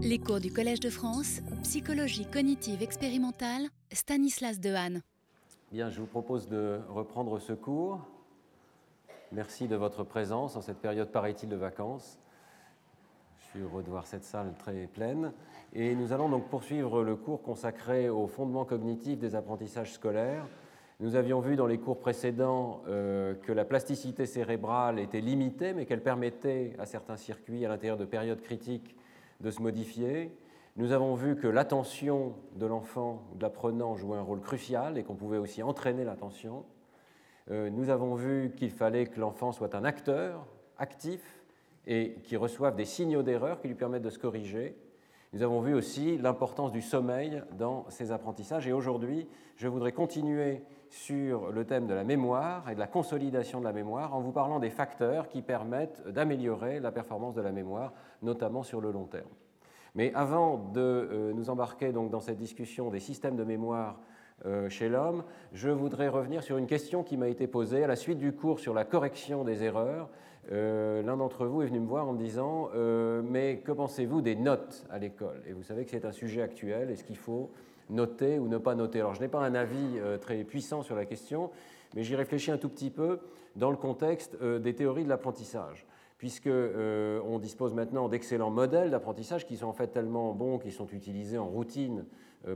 Les cours du Collège de France, psychologie cognitive expérimentale, Stanislas Dehaene. Bien, je vous propose de reprendre ce cours. Merci de votre présence en cette période, paraît-il, de vacances. Je suis heureux de voir cette salle très pleine. Et nous allons donc poursuivre le cours consacré aux fondements cognitifs des apprentissages scolaires. Nous avions vu dans les cours précédents euh, que la plasticité cérébrale était limitée, mais qu'elle permettait à certains circuits, à l'intérieur de périodes critiques, de se modifier. Nous avons vu que l'attention de l'enfant, de l'apprenant, jouait un rôle crucial et qu'on pouvait aussi entraîner l'attention. Euh, nous avons vu qu'il fallait que l'enfant soit un acteur actif et qui reçoive des signaux d'erreur qui lui permettent de se corriger. Nous avons vu aussi l'importance du sommeil dans ces apprentissages. Et aujourd'hui, je voudrais continuer sur le thème de la mémoire et de la consolidation de la mémoire en vous parlant des facteurs qui permettent d'améliorer la performance de la mémoire, notamment sur le long terme. Mais avant de euh, nous embarquer donc dans cette discussion des systèmes de mémoire euh, chez l'homme, je voudrais revenir sur une question qui m'a été posée à la suite du cours sur la correction des erreurs. Euh, l'un d'entre vous est venu me voir en me disant Mais que pensez-vous des notes à l'école? Et vous savez que c'est un sujet actuel. Est-ce qu'il faut noter ou ne pas noter. Alors je n'ai pas un avis euh, très puissant sur la question, mais j'y réfléchis un tout petit peu dans le contexte euh, des théories de l'apprentissage puisqu'on euh, dispose maintenant d'excellents modèles d'apprentissage qui sont en fait tellement bons qu'ils sont utilisés en routine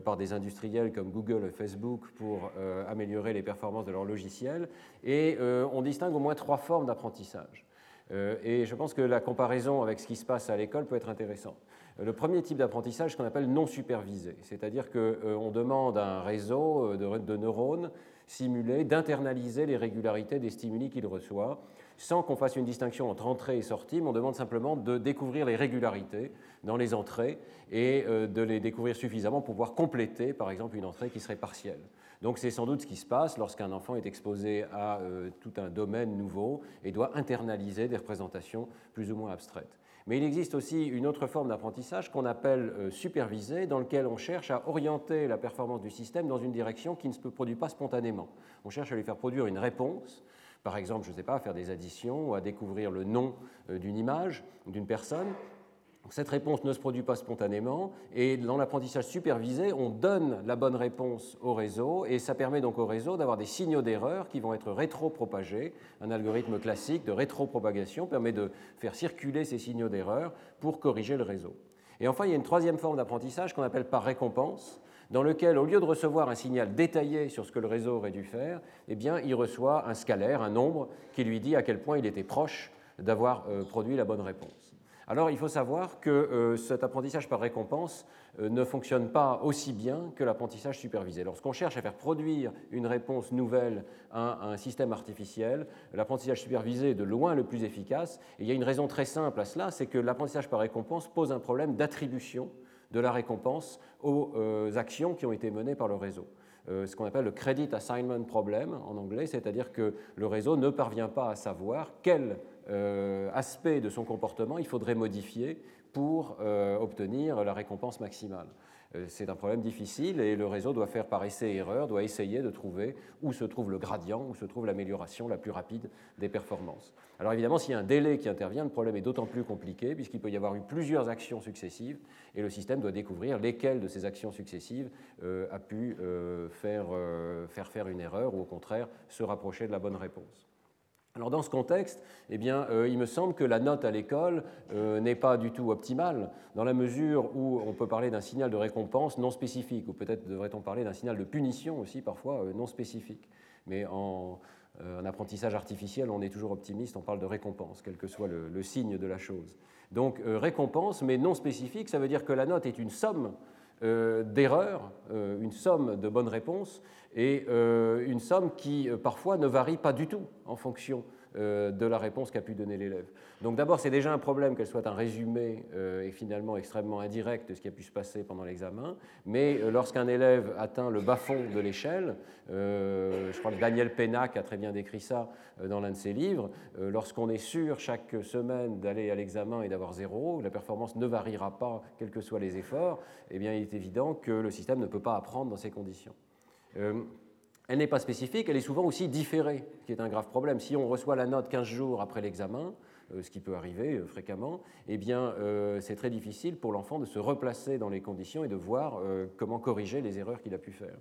par des industriels comme Google et Facebook pour améliorer les performances de leurs logiciels. Et on distingue au moins trois formes d'apprentissage. et je pense que la comparaison avec ce qui se passe à l'école peut être intéressante. Le premier type d'apprentissage, qu'on appelle non supervisé, c'est-à-dire qu'on euh, demande à un réseau euh, de, neurones simulés d'internaliser les régularités des stimuli qu'il reçoit, sans qu'on fasse une distinction entre entrée et sortie, mais on demande simplement de découvrir les régularités dans les entrées et euh, de les découvrir suffisamment pour pouvoir compléter, par exemple, une entrée qui serait partielle. Donc c'est sans doute ce qui se passe lorsqu'un enfant est exposé à tout un domaine nouveau et doit internaliser des représentations plus ou moins abstraites. Mais il existe aussi une autre forme d'apprentissage qu'on appelle euh, supervisé, dans lequel on cherche à orienter la performance du système dans une direction qui ne se produit pas spontanément. On cherche à lui faire produire une réponse, par exemple, je ne sais pas, à faire des additions ou à découvrir le nom euh, d'une image, d'une personne, cette réponse ne se produit pas spontanément et dans l'apprentissage supervisé, on donne la bonne réponse au réseau et ça permet donc au réseau d'avoir des signaux d'erreur qui vont être rétro-propagés. Un algorithme classique de rétro-propagation permet de faire circuler ces signaux d'erreur pour corriger le réseau. Et enfin, il y a une troisième forme d'apprentissage qu'on appelle par récompense, dans lequel, au lieu de recevoir un signal détaillé sur ce que le réseau aurait dû faire, eh bien, il reçoit un scalaire, un nombre, qui lui dit à quel point il était proche d'avoir euh, produit la bonne réponse. Alors il faut savoir que euh, cet apprentissage par récompense euh, ne fonctionne pas aussi bien que l'apprentissage supervisé. Lorsqu'on cherche à faire produire une réponse nouvelle à un système artificiel, l'apprentissage supervisé est de loin le plus efficace. Et il y a une raison très simple à cela, c'est que l'apprentissage par récompense pose un problème d'attribution de la récompense aux euh, actions qui ont été menées par le réseau. ce qu'on appelle le credit assignment problem en anglais, c'est-à-dire que le réseau ne parvient pas à savoir quel euh, aspect de son comportement il faudrait modifier pour euh, obtenir la récompense maximale. Euh, c'est un problème difficile et le réseau doit faire par essai et erreur, doit essayer de trouver où se trouve le gradient, où se trouve l'amélioration la plus rapide des performances. Alors évidemment, s'il y a un délai qui intervient, le problème est d'autant plus compliqué puisqu'il peut y avoir eu plusieurs actions successives et le système doit découvrir lesquelles de ces actions successives a pu faire, faire faire une erreur ou au contraire se rapprocher de la bonne réponse. Alors dans ce contexte, eh bien, euh, il me semble que la note à l'école euh, n'est pas du tout optimale, dans la mesure où on peut parler d'un signal de récompense non spécifique, ou peut-être devrait-on parler d'un signal de punition aussi parfois euh, non spécifique. Mais en, apprentissage artificiel, on est toujours optimiste, on parle de récompense, quel que soit le, signe de la chose. Donc récompense, mais non spécifique, ça veut dire que la note est une somme d'erreurs, une somme de bonnes réponses, et euh, une somme qui parfois ne varie pas du tout en fonction euh, de la réponse qu'a pu donner l'élève. Donc d'abord, c'est déjà un problème qu'elle soit un résumé euh, et finalement extrêmement indirect de ce qui a pu se passer pendant l'examen, mais euh, lorsqu'un élève atteint le bas-fond de l'échelle, je crois que Daniel Pénac a très bien décrit ça dans l'un de ses livres, lorsqu'on est sûr chaque semaine d'aller à l'examen et d'avoir zéro, la performance ne variera pas quels que soient les efforts, eh bien il est évident que le système ne peut pas apprendre dans ces conditions. Elle n'est pas spécifique, elle est souvent aussi différée, ce qui est un grave problème. Si on reçoit la note 15 jours après l'examen, ce qui peut arriver fréquemment, eh bien, c'est très difficile pour l'enfant de se replacer dans les conditions et de voir comment corriger les erreurs qu'il a pu faire.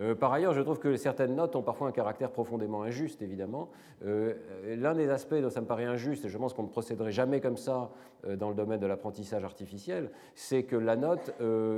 Euh, par ailleurs, je trouve que certaines notes ont parfois un caractère profondément injuste, évidemment. Euh, l'un des aspects dont ça me paraît injuste, et je pense qu'on ne procéderait jamais comme ça euh, dans le domaine de l'apprentissage artificiel, c'est que la note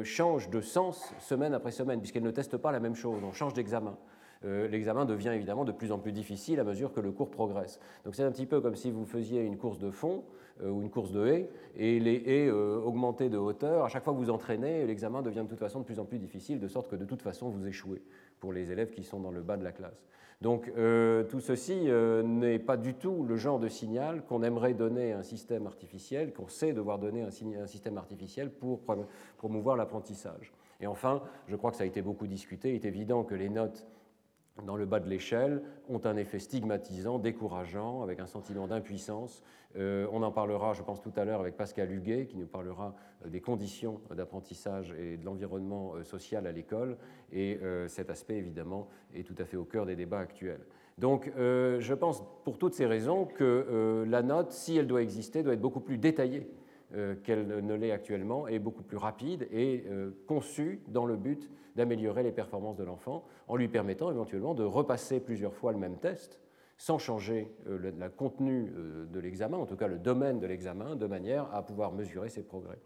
change de sens semaine après semaine, puisqu'elle ne teste pas la même chose, on change d'examen. L'examen devient évidemment de plus en plus difficile à mesure que le cours progresse. Donc c'est un petit peu comme si vous faisiez une course de fond ou une course de haies, et les haies augmentaient de hauteur. À chaque fois que vous entraînez, l'examen devient de toute façon de plus en plus difficile, de sorte que de toute façon vous échouez pour les élèves qui sont dans le bas de la classe. Donc euh, tout ceci euh, n'est pas du tout le genre de signal qu'on aimerait donner à un système artificiel, qu'on sait devoir donner à un système artificiel pour promouvoir l'apprentissage. Et enfin, je crois que ça a été beaucoup discuté, il est évident que les notes dans le bas de l'échelle ont un effet stigmatisant, décourageant, avec un sentiment d'impuissance. Euh, on en parlera, je pense, tout à l'heure avec Pascal Huguet, qui nous parlera euh, des conditions d'apprentissage et de l'environnement euh, social à l'école. Et cet aspect, évidemment, est tout à fait au cœur des débats actuels. Donc, je pense, pour toutes ces raisons, que la note, si elle doit exister, doit être beaucoup plus détaillée qu'elle ne l'est actuellement, et beaucoup plus rapide et conçue dans le but d'améliorer les performances de l'enfant en lui permettant éventuellement de repasser plusieurs fois le même test sans changer euh, le, contenu euh, de l'examen, en tout cas le domaine de l'examen, de manière à pouvoir mesurer ses progrès.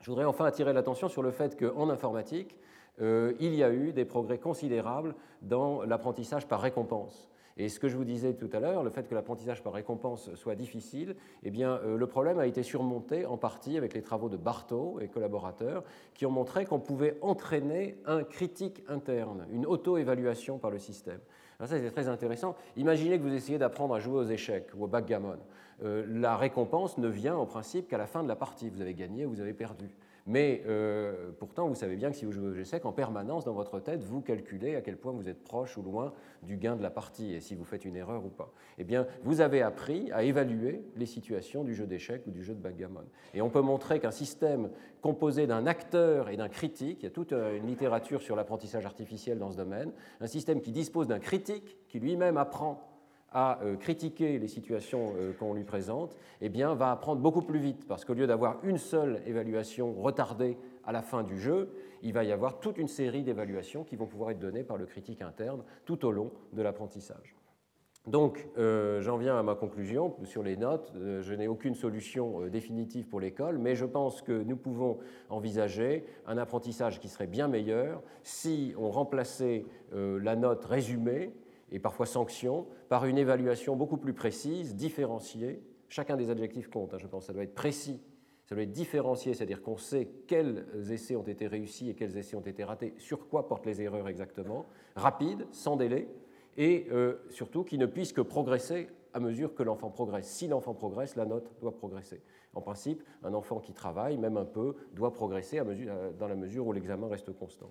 Je voudrais enfin attirer l'attention sur le fait qu'en informatique, euh, il y a eu des progrès considérables dans l'apprentissage par récompense. Et ce que je vous disais tout à l'heure, le fait que l'apprentissage par récompense soit difficile, eh bien, euh, le problème a été surmonté en partie avec les travaux de Bartho et collaborateurs qui ont montré qu'on pouvait entraîner un critique interne, une auto-évaluation par le système. Ça, c'est très intéressant. Imaginez que vous essayez d'apprendre à jouer aux échecs ou au backgammon. Euh, la récompense ne vient en principe qu'à la fin de la partie. Vous avez gagné ou vous avez perdu. Mais euh, pourtant, vous savez bien que si vous jouez au G-Sec, en permanence, dans votre tête, vous calculez à quel point vous êtes proche ou loin du gain de la partie et si vous faites une erreur ou pas. Eh bien, vous avez appris à évaluer les situations du jeu d'échecs ou du jeu de backgammon. Et on peut montrer qu'un système composé d'un acteur et d'un critique, il y a toute euh, une littérature sur l'apprentissage artificiel dans ce domaine, un système qui dispose d'un critique qui lui-même apprend à euh, critiquer les situations euh, qu'on lui présente, eh bien, va apprendre beaucoup plus vite, parce qu'au lieu d'avoir une seule évaluation retardée à la fin du jeu, il va y avoir toute une série d'évaluations qui vont pouvoir être données par le critique interne tout au long de l'apprentissage. Donc, euh, j'en viens à ma conclusion sur les notes. je n'ai aucune solution définitive pour l'école, mais je pense que nous pouvons envisager un apprentissage qui serait bien meilleur si on remplaçait la note résumée et parfois sanction par une évaluation beaucoup plus précise, différenciée. Chacun des adjectifs compte, hein, je pense, ça doit être précis, ça doit être différencié, c'est-à-dire qu'on sait quels essais ont été réussis et quels essais ont été ratés, sur quoi portent les erreurs exactement, rapide, sans délai, et euh, surtout qui ne puisse que progresser à mesure que l'enfant progresse. Si l'enfant progresse, la note doit progresser. En principe, un enfant qui travaille, même un peu, doit progresser euh, dans la mesure où l'examen reste constant.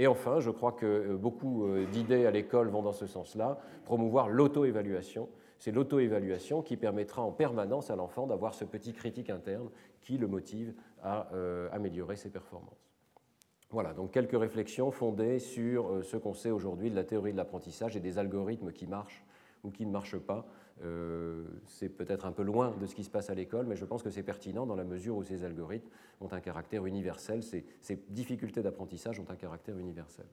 Et enfin, je crois que euh, beaucoup euh, d'idées à l'école vont dans ce sens-là, promouvoir l'auto-évaluation. C'est l'auto-évaluation qui permettra en permanence à l'enfant d'avoir ce petit critique interne qui le motive à euh, améliorer ses performances. Voilà, donc quelques réflexions fondées sur ce qu'on sait aujourd'hui de la théorie de l'apprentissage et des algorithmes qui marchent ou qui ne marchent pas euh, c'est peut-être un peu loin de ce qui se passe à l'école, mais je pense que c'est pertinent dans la mesure où ces algorithmes ont un caractère universel, ces, difficultés d'apprentissage ont un caractère universel.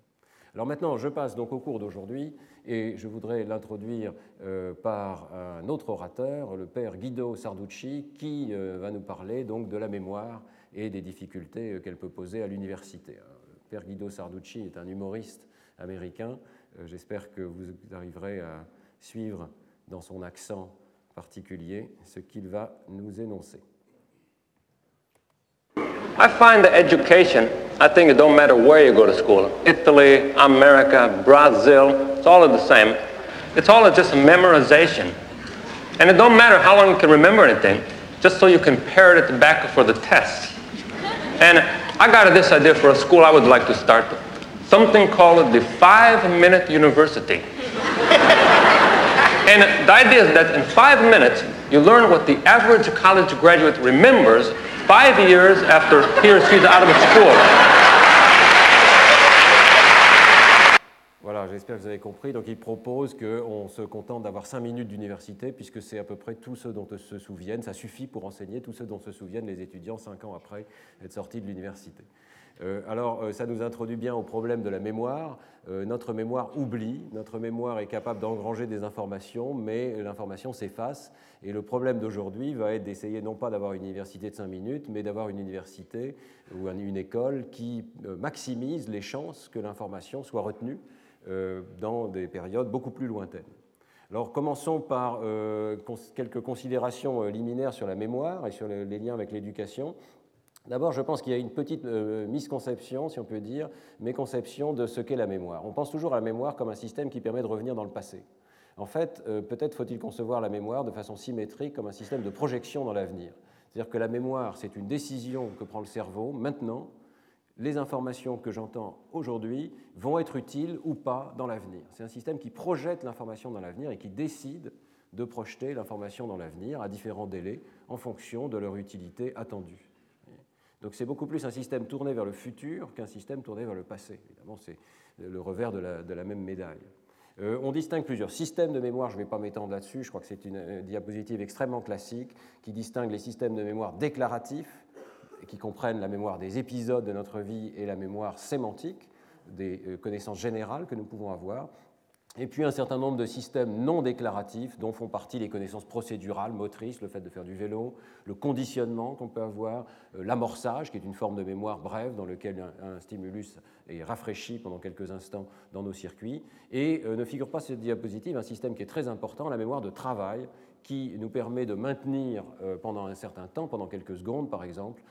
Alors maintenant, je passe donc au cours d'aujourd'hui et je voudrais l'introduire euh, par un autre orateur, le père Guido Sarducci, qui euh, va nous parler donc de la mémoire et des difficultés qu'elle peut poser à l'université. Le père Guido Sarducci est un humoriste américain. J'espère que vous arriverez à suivre dans son accent particulier ce qu'il va nous énoncer. I find that education, I think it don't matter where you go to school, Italy, America, Brazil, it's all the same. It's all just memorization. And it don't matter how long you can remember anything, just so you can parrot it at the back for the test. And I got this idea for a school I would like to start, something called the five-minute university. And the idea is that in five minutes, you learn what the average college graduate remembers five years after he or she's out of school. Voilà, j'espère que vous avez compris. Donc il propose qu'on se contente d'avoir cinq minutes d'université, puisque c'est à peu près tout ce dont se souviennent. Ça suffit pour enseigner tout ce dont se souviennent les étudiants cinq ans après être sortis de l'université. Euh, alors, euh, ça nous introduit bien au problème de la mémoire. Euh, notre mémoire oublie, notre mémoire est capable d'engranger des informations, mais l'information s'efface. Et le problème d'aujourd'hui va être d'essayer non pas d'avoir une université de 5 minutes, mais d'avoir une université ou une école qui maximise les chances que l'information soit retenue dans des périodes beaucoup plus lointaines. Alors commençons par quelques considérations liminaires sur la mémoire et sur les liens avec l'éducation. D'abord, je pense qu'il y a une petite euh, misconception, si on peut dire, méconception de ce qu'est la mémoire. On pense toujours à la mémoire comme un système qui permet de revenir dans le passé. En fait, euh, peut-être faut-il concevoir la mémoire de façon symétrique comme un système de projection dans l'avenir. C'est-à-dire que la mémoire, c'est une décision que prend le cerveau maintenant. Les informations que j'entends aujourd'hui vont être utiles ou pas dans l'avenir. C'est un système qui projette l'information dans l'avenir et qui décide de projeter l'information dans l'avenir à différents délais en fonction de leur utilité attendue. Donc c'est beaucoup plus un système tourné vers le futur qu'un système tourné vers le passé. Évidemment, c'est le revers de la, même médaille. Euh, on distingue plusieurs systèmes de mémoire, je ne vais pas m'étendre là-dessus, je crois que c'est une euh, diapositive extrêmement classique qui distingue les systèmes de mémoire déclaratifs, qui comprennent la mémoire des épisodes de notre vie et la mémoire sémantique, des euh, connaissances générales que nous pouvons avoir, et puis un certain nombre de systèmes non déclaratifs dont font partie les connaissances procédurales, motrices, le fait de faire du vélo, le conditionnement qu'on peut avoir, euh, l'amorçage, qui est une forme de mémoire brève dans lequel un, stimulus est rafraîchi pendant quelques instants dans nos circuits. Et euh, ne figure pas cette diapositive un système qui est très important, la mémoire de travail, qui nous permet de maintenir euh, pendant un certain temps, pendant quelques secondes par exemple,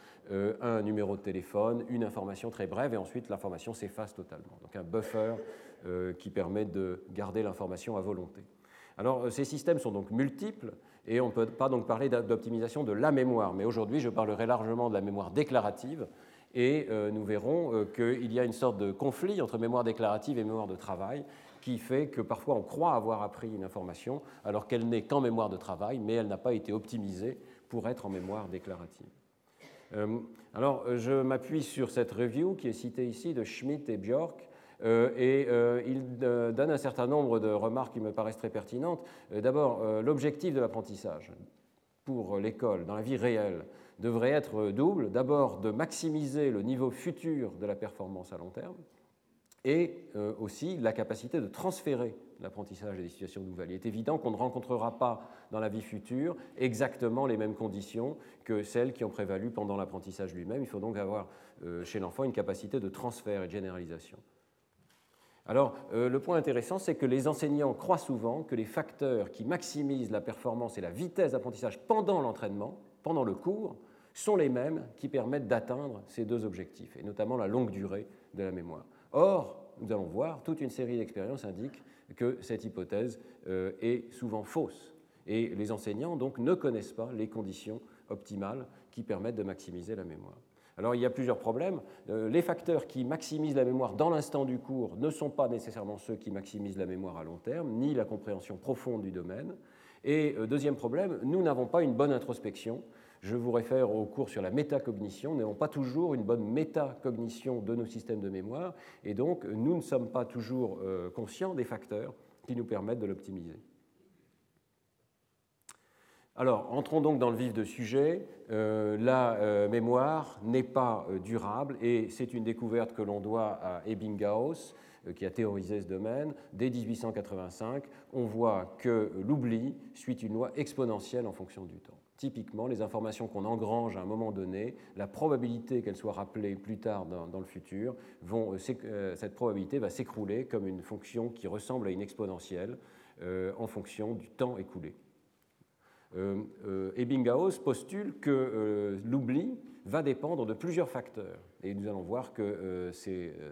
un numéro de téléphone, une information très brève, et ensuite l'information s'efface totalement. Donc un buffer qui permet de garder l'information à volonté. Alors, euh, ces systèmes sont donc multiples et on ne peut pas donc parler d'optimisation de la mémoire, mais aujourd'hui je parlerai largement de la mémoire déclarative et euh, nous verrons qu'il y a une sorte de conflit entre mémoire déclarative et mémoire de travail qui fait que parfois on croit avoir appris une information alors qu'elle n'est qu'en mémoire de travail, mais elle n'a pas été optimisée pour être en mémoire déclarative. alors, je m'appuie sur cette review qui est citée ici de Schmidt et Bjork, euh, et euh, il euh, donne un certain nombre de remarques qui me paraissent très pertinentes. D'abord, l'objectif de l'apprentissage pour l'école, dans la vie réelle, devrait être double. D'abord, de maximiser le niveau futur de la performance à long terme, et aussi la capacité de transférer l'apprentissage à des situations nouvelles. Il est évident qu'on ne rencontrera pas dans la vie future exactement les mêmes conditions que celles qui ont prévalu pendant l'apprentissage lui-même. Il faut donc avoir chez l'enfant une capacité de transfert et de généralisation. Alors, euh, le point intéressant, c'est que les enseignants croient souvent que les facteurs qui maximisent la performance et la vitesse d'apprentissage pendant l'entraînement, pendant le cours, sont les mêmes qui permettent d'atteindre ces deux objectifs, et notamment la longue durée de la mémoire. Or, nous allons voir, toute une série d'expériences indiquent que cette hypothèse euh, est souvent fausse. Et les enseignants, donc, ne connaissent pas les conditions optimales qui permettent de maximiser la mémoire. Alors il y a plusieurs problèmes. Euh, les facteurs qui maximisent la mémoire dans l'instant du cours ne sont pas nécessairement ceux qui maximisent la mémoire à long terme, ni la compréhension profonde du domaine. Et euh, deuxième problème, nous n'avons pas une bonne introspection. Je vous réfère au cours sur la métacognition. Nous n'avons pas toujours une bonne métacognition de nos systèmes de mémoire. Et donc, nous ne sommes pas toujours euh, conscients des facteurs qui nous permettent de l'optimiser. Alors, entrons donc dans le vif du sujet. Euh, la euh, mémoire n'est pas euh, durable et c'est une découverte que l'on doit à Ebbinghaus, qui a théorisé ce domaine. Dès 1885, on voit que l'oubli suit une loi exponentielle en fonction du temps. Typiquement, les informations qu'on engrange à un moment donné, la probabilité qu'elles soient rappelées plus tard dans, le futur, cette probabilité va s'écrouler comme une fonction qui ressemble à une exponentielle en fonction du temps écoulé. Euh, euh, Ebbinghaus postule que euh, l'oubli va dépendre de plusieurs facteurs. Et nous allons voir que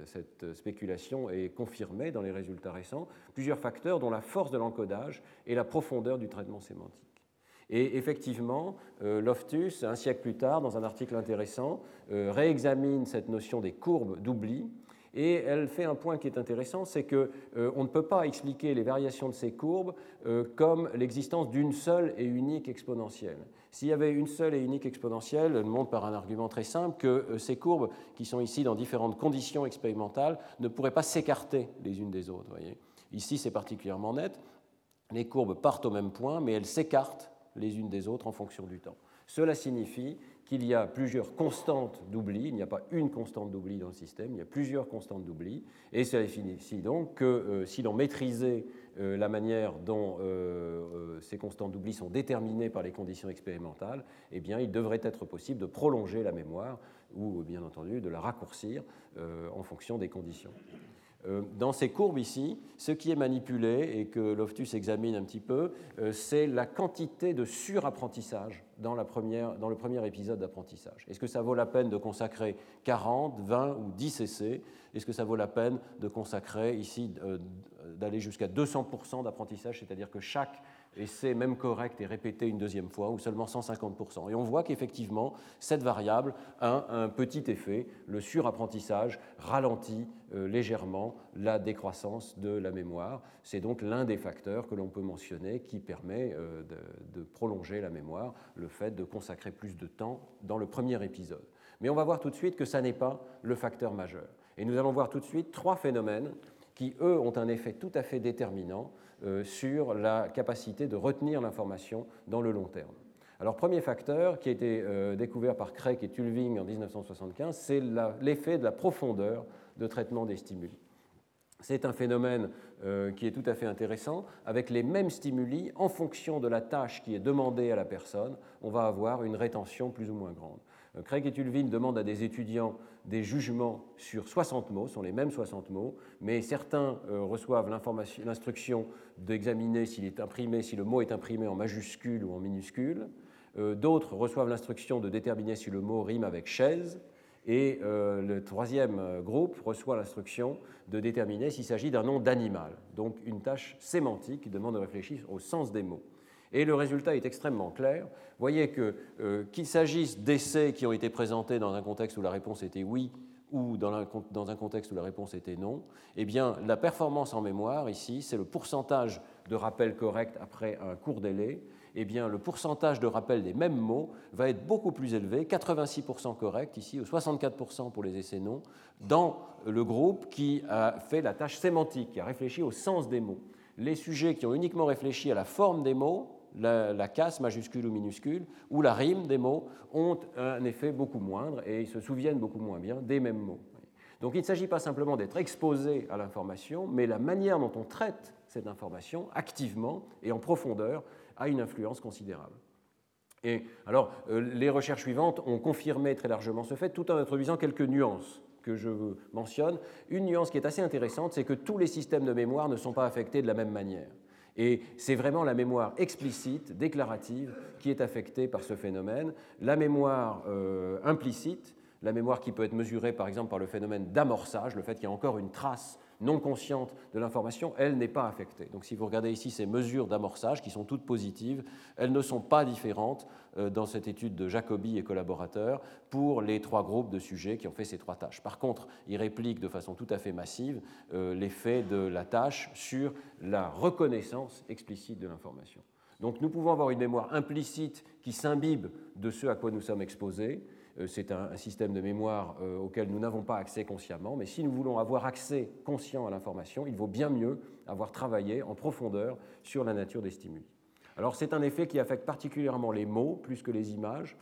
cette spéculation est confirmée dans les résultats récents. Plusieurs facteurs dont la force de l'encodage et la profondeur du traitement sémantique. Et effectivement, Loftus, un siècle plus tard, dans un article intéressant, réexamine cette notion des courbes d'oubli Et elle fait un point qui est intéressant, c'est qu'on ne peut pas expliquer les variations de ces courbes comme l'existence d'une seule et unique exponentielle. S'il y avait une seule et unique exponentielle, elle montre par un argument très simple que ces courbes, qui sont ici dans différentes conditions expérimentales, ne pourraient pas s'écarter les unes des autres. Voyez Ici, c'est particulièrement net. Les courbes partent au même point, mais elles s'écartent les unes des autres en fonction du temps. Cela signifie qu'il y a plusieurs constantes d'oubli, il n'y a pas une constante d'oubli dans le système, il y a plusieurs constantes d'oubli, et cela signifie donc que euh, si l'on maîtrisait euh, la manière dont euh, ces constantes d'oubli sont déterminées par les conditions expérimentales, eh bien, il devrait être possible de prolonger la mémoire ou, bien entendu, de la raccourcir en fonction des conditions. Euh, dans ces courbes ici, ce qui est manipulé et que Loftus examine un petit peu, euh, c'est la quantité de surapprentissage dans, le premier épisode d'apprentissage. Est-ce que ça vaut la peine de consacrer 40, 20 ou 10 essais? Est-ce que ça vaut la peine de consacrer ici, euh, d'aller jusqu'à 200% d'apprentissage, c'est-à-dire que chaque et c'est même correct et répété une deuxième fois, ou seulement 150%. Et on voit qu'effectivement, cette variable a un petit effet. Le surapprentissage ralentit euh, légèrement la décroissance de la mémoire. C'est donc l'un des facteurs que l'on peut mentionner qui permet euh, de, prolonger la mémoire, le fait de consacrer plus de temps dans le premier épisode. Mais on va voir tout de suite que ça n'est pas le facteur majeur. Et nous allons voir tout de suite trois phénomènes qui, eux, ont un effet tout à fait déterminant sur la capacité de retenir l'information dans le long terme. Alors, premier facteur qui a été euh, découvert par Craig et Tulving en 1975, c'est l'effet de la profondeur de traitement des stimuli. C'est un phénomène euh, qui est tout à fait intéressant. Avec les mêmes stimuli, en fonction de la tâche qui est demandée à la personne, on va avoir une rétention plus ou moins grande. Craig et Tulving demandent à des étudiants des jugements sur 60 mots, sont les mêmes 60 mots, mais certains euh, reçoivent l'instruction d'examiner s'il est imprimé, si le mot est imprimé en majuscule ou en minuscule. Euh, d'autres reçoivent l'instruction de déterminer si le mot rime avec chaise. Et euh, le troisième groupe reçoit l'instruction de déterminer s'il s'agit d'un nom d'animal. Donc une tâche sémantique qui demande de réfléchir au sens des mots. Et le résultat est extrêmement clair. Vous voyez que euh, qu'il s'agisse d'essais qui ont été présentés dans un contexte où la réponse était oui ou dans, un contexte où la réponse était non, eh bien, la performance en mémoire, ici, c'est le pourcentage de rappels corrects après un court délai. Eh bien, le pourcentage de rappel des mêmes mots va être beaucoup plus élevé, 86% correct ici, ou 64% pour les essais non, dans le groupe qui a fait la tâche sémantique, qui a réfléchi au sens des mots. Les sujets qui ont uniquement réfléchi à la forme des mots, la, casse majuscule ou minuscule, ou la rime des mots ont un effet beaucoup moindre et ils se souviennent beaucoup moins bien des mêmes mots. Donc il ne s'agit pas simplement d'être exposé à l'information, mais la manière dont on traite cette information activement et en profondeur a une influence considérable. Et alors, euh, les recherches suivantes ont confirmé très largement ce fait, tout en introduisant quelques nuances que je mentionne. Une nuance qui est assez intéressante, c'est que tous les systèmes de mémoire ne sont pas affectés de la même manière. Et c'est vraiment la mémoire explicite, déclarative, qui est affectée par ce phénomène. La mémoire euh, implicite, la mémoire qui peut être mesurée par exemple par le phénomène d'amorçage, le fait qu'il y a encore une trace non consciente de l'information, elle n'est pas affectée. Donc si vous regardez ici ces mesures d'amorçage, qui sont toutes positives, elles ne sont pas différentes euh, dans cette étude de Jacobi et collaborateurs pour les trois groupes de sujets qui ont fait ces trois tâches. Par contre, ils répliquent de façon tout à fait massive euh, l'effet de la tâche sur la reconnaissance explicite de l'information. Donc nous pouvons avoir une mémoire implicite qui s'imbibe de ce à quoi nous sommes exposés, c'est un, système de mémoire euh, auquel nous n'avons pas accès consciemment, mais si nous voulons avoir accès conscient à l'information, il vaut bien mieux avoir travaillé en profondeur sur la nature des stimuli. Alors c'est un effet qui affecte particulièrement les mots plus que les images,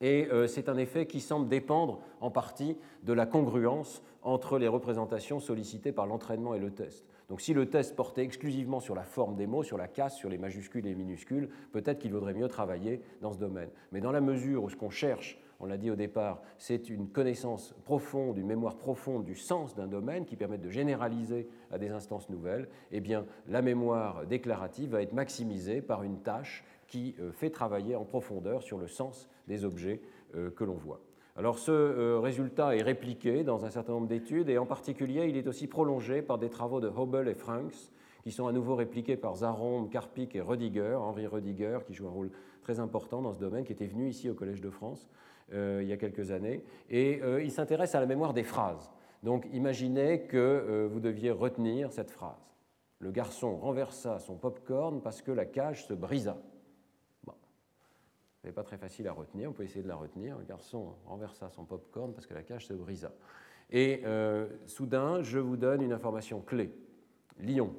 et euh, c'est un effet qui semble dépendre en partie de la congruence entre les représentations sollicitées par l'entraînement et le test. Donc si le test portait exclusivement sur la forme des mots, sur la casse, sur les majuscules et les minuscules, peut-être qu'il vaudrait mieux travailler dans ce domaine. Mais dans la mesure où ce qu'on cherche on l'a dit au départ, c'est une connaissance profonde, une mémoire profonde du sens d'un domaine qui permet de généraliser à des instances nouvelles, eh bien, la mémoire déclarative va être maximisée par une tâche qui euh, fait travailler en profondeur sur le sens des objets euh, que l'on voit. Alors ce euh, résultat est répliqué dans un certain nombre d'études et en particulier il est aussi prolongé par des travaux de Hobel et Franks qui sont à nouveau répliqués par Zaron, Karpik et Rediger, Henri Rediger qui joue un rôle très important dans ce domaine, qui était venu ici au Collège de France il y a quelques années, et euh, il s'intéresse à la mémoire des phrases. Donc imaginez que euh, vous deviez retenir cette phrase. Le garçon renversa son pop-corn parce que la cage se brisa. Bon. Ce n'est pas très facile à retenir, on peut essayer de la retenir. Le garçon renversa son pop-corn parce que la cage se brisa. Et euh, soudain, je vous donne une information clé. Lyon.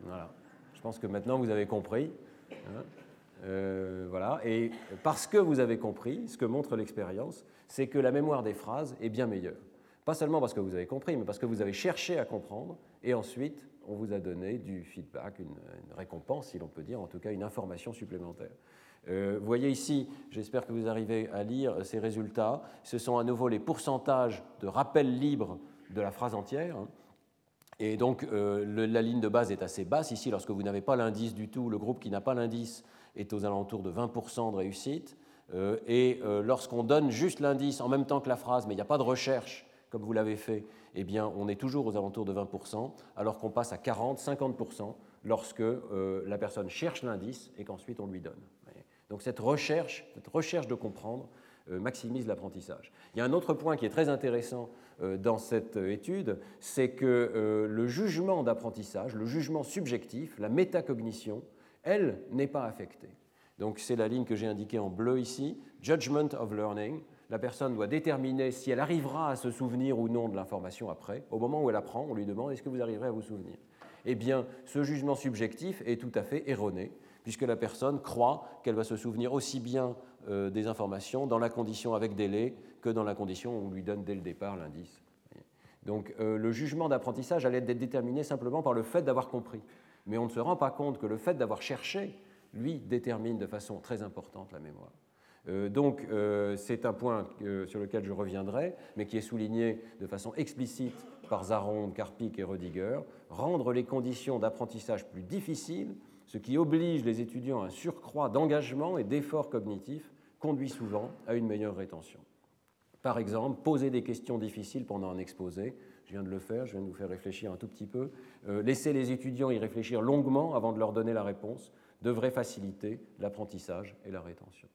Voilà. Je pense que maintenant vous avez compris. Hein. Euh, voilà. Et parce que vous avez compris, ce que montre l'expérience, c'est que la mémoire des phrases est bien meilleure. Pas seulement parce que vous avez compris, mais parce que vous avez cherché à comprendre, et ensuite on vous a donné du feedback, une, récompense, si l'on peut dire, en tout cas une information supplémentaire. Euh, vous voyez ici, j'espère que vous arrivez à lire ces résultats, ce sont à nouveau les pourcentages de rappel libre de la phrase entière. Hein. Et donc euh, la ligne de base est assez basse ici lorsque vous n'avez pas l'indice du tout. Le groupe qui n'a pas l'indice est aux alentours de 20% de réussite. Euh, et euh, lorsqu'on donne juste l'indice en même temps que la phrase, mais il n'y a pas de recherche comme vous l'avez fait, eh bien on est toujours aux alentours de 20%, alors qu'on passe à 40, 50% lorsque la personne cherche l'indice et qu'ensuite on lui donne. Donc cette recherche, cette recherche de comprendre, euh, maximise l'apprentissage. Il y a un autre point qui est très intéressant euh, dans cette euh, étude, c'est que le jugement d'apprentissage, le jugement subjectif, la métacognition, elle n'est pas affectée. Donc c'est la ligne que j'ai indiquée en bleu ici, judgment of learning. La personne doit déterminer si elle arrivera à se souvenir ou non de l'information après. Au moment où elle apprend, on lui demande est-ce que vous arriverez à vous souvenir? Eh bien, ce jugement subjectif est tout à fait erroné puisque la personne croit qu'elle va se souvenir aussi bien euh, des informations dans la condition avec délai que dans la condition où on lui donne dès le départ l'indice. Donc euh, le jugement d'apprentissage allait être déterminé simplement par le fait d'avoir compris. Mais on ne se rend pas compte que le fait d'avoir cherché, lui, détermine de façon très importante la mémoire. Euh, donc c'est un point sur lequel je reviendrai, mais qui est souligné de façon explicite par Zaron, Karpik et Rediger. Rendre les conditions d'apprentissage plus difficiles ce qui oblige les étudiants à un surcroît d'engagement et d'effort cognitif conduit souvent à une meilleure rétention. Par exemple, poser des questions difficiles pendant un exposé, je viens de le faire, je viens de vous faire réfléchir un tout petit peu, euh, laisser les étudiants y réfléchir longuement avant de leur donner la réponse devrait faciliter l'apprentissage et la rétention.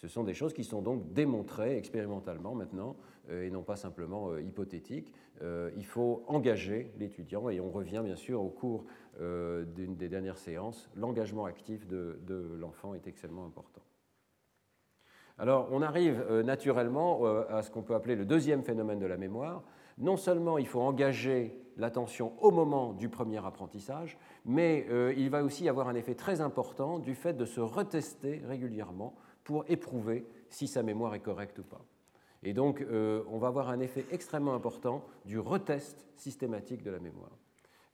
Ce sont des choses qui sont donc démontrées expérimentalement maintenant euh, et non pas simplement euh, hypothétiques. Euh, il faut engager l'étudiant et on revient bien sûr au cours des dernières séances. L'engagement actif de, l'enfant est extrêmement important. Alors on arrive naturellement à ce qu'on peut appeler le deuxième phénomène de la mémoire. Non seulement il faut engager l'attention au moment du premier apprentissage, mais il va aussi avoir un effet très important du fait de se retester régulièrement pour éprouver si sa mémoire est correcte ou pas. Et donc, euh, on va avoir un effet extrêmement important du retest systématique de la mémoire.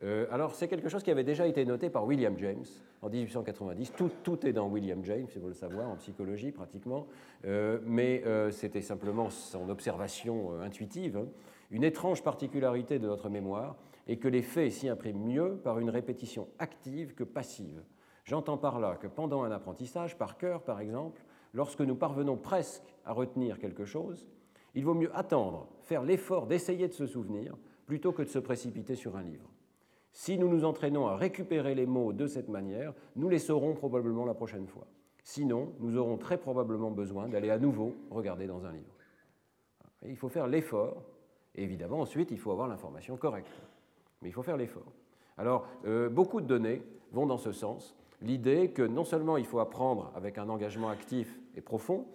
Euh, alors, c'est quelque chose qui avait déjà été noté par William James en 1890. Tout, est dans William James, il faut le savoir, en psychologie pratiquement, euh, mais c'était simplement son observation intuitive. Hein. Une étrange particularité de notre mémoire est que les faits s'y impriment mieux par une répétition active que passive. J'entends par là que pendant un apprentissage, par cœur par exemple, lorsque nous parvenons presque à retenir quelque chose, il vaut mieux attendre, faire l'effort d'essayer de se souvenir, plutôt que de se précipiter sur un livre. Si nous nous entraînons à récupérer les mots de cette manière, nous les saurons probablement la prochaine fois. Sinon, nous aurons très probablement besoin d'aller à nouveau regarder dans un livre. il faut faire l'effort, évidemment ensuite il faut avoir l'information correcte. Mais il faut faire l'effort. Alors, euh, beaucoup de données vont dans ce sens l'idée que non seulement il faut apprendre avec un engagement actif et profond,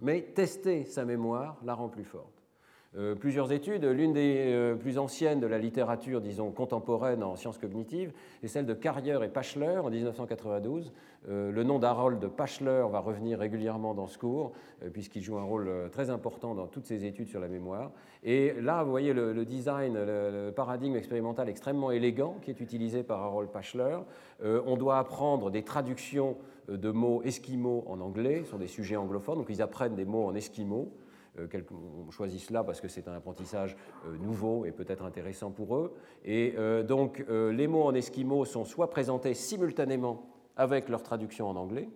mais tester sa mémoire la rend plus forte. Euh, plusieurs études. L'une des euh, plus anciennes de la littérature, disons, contemporaine en sciences cognitives, est celle de Carrier et Pachler en 1992. Euh, le nom d'Harold Pachler va revenir régulièrement dans ce cours, puisqu'il joue un rôle très important dans toutes ces études sur la mémoire. Et là, vous voyez le, design, le, paradigme expérimental extrêmement élégant qui est utilisé par Harold Pachler. on doit apprendre des traductions de mots esquimaux en anglais sur des sujets anglophones, donc ils apprennent des mots en esquimaux. Euh, on choisit cela parce que c'est un apprentissage euh, nouveau et peut-être intéressant pour eux. Et euh, donc les mots en esquimau sont soit présentés simultanément avec leur traduction en anglais,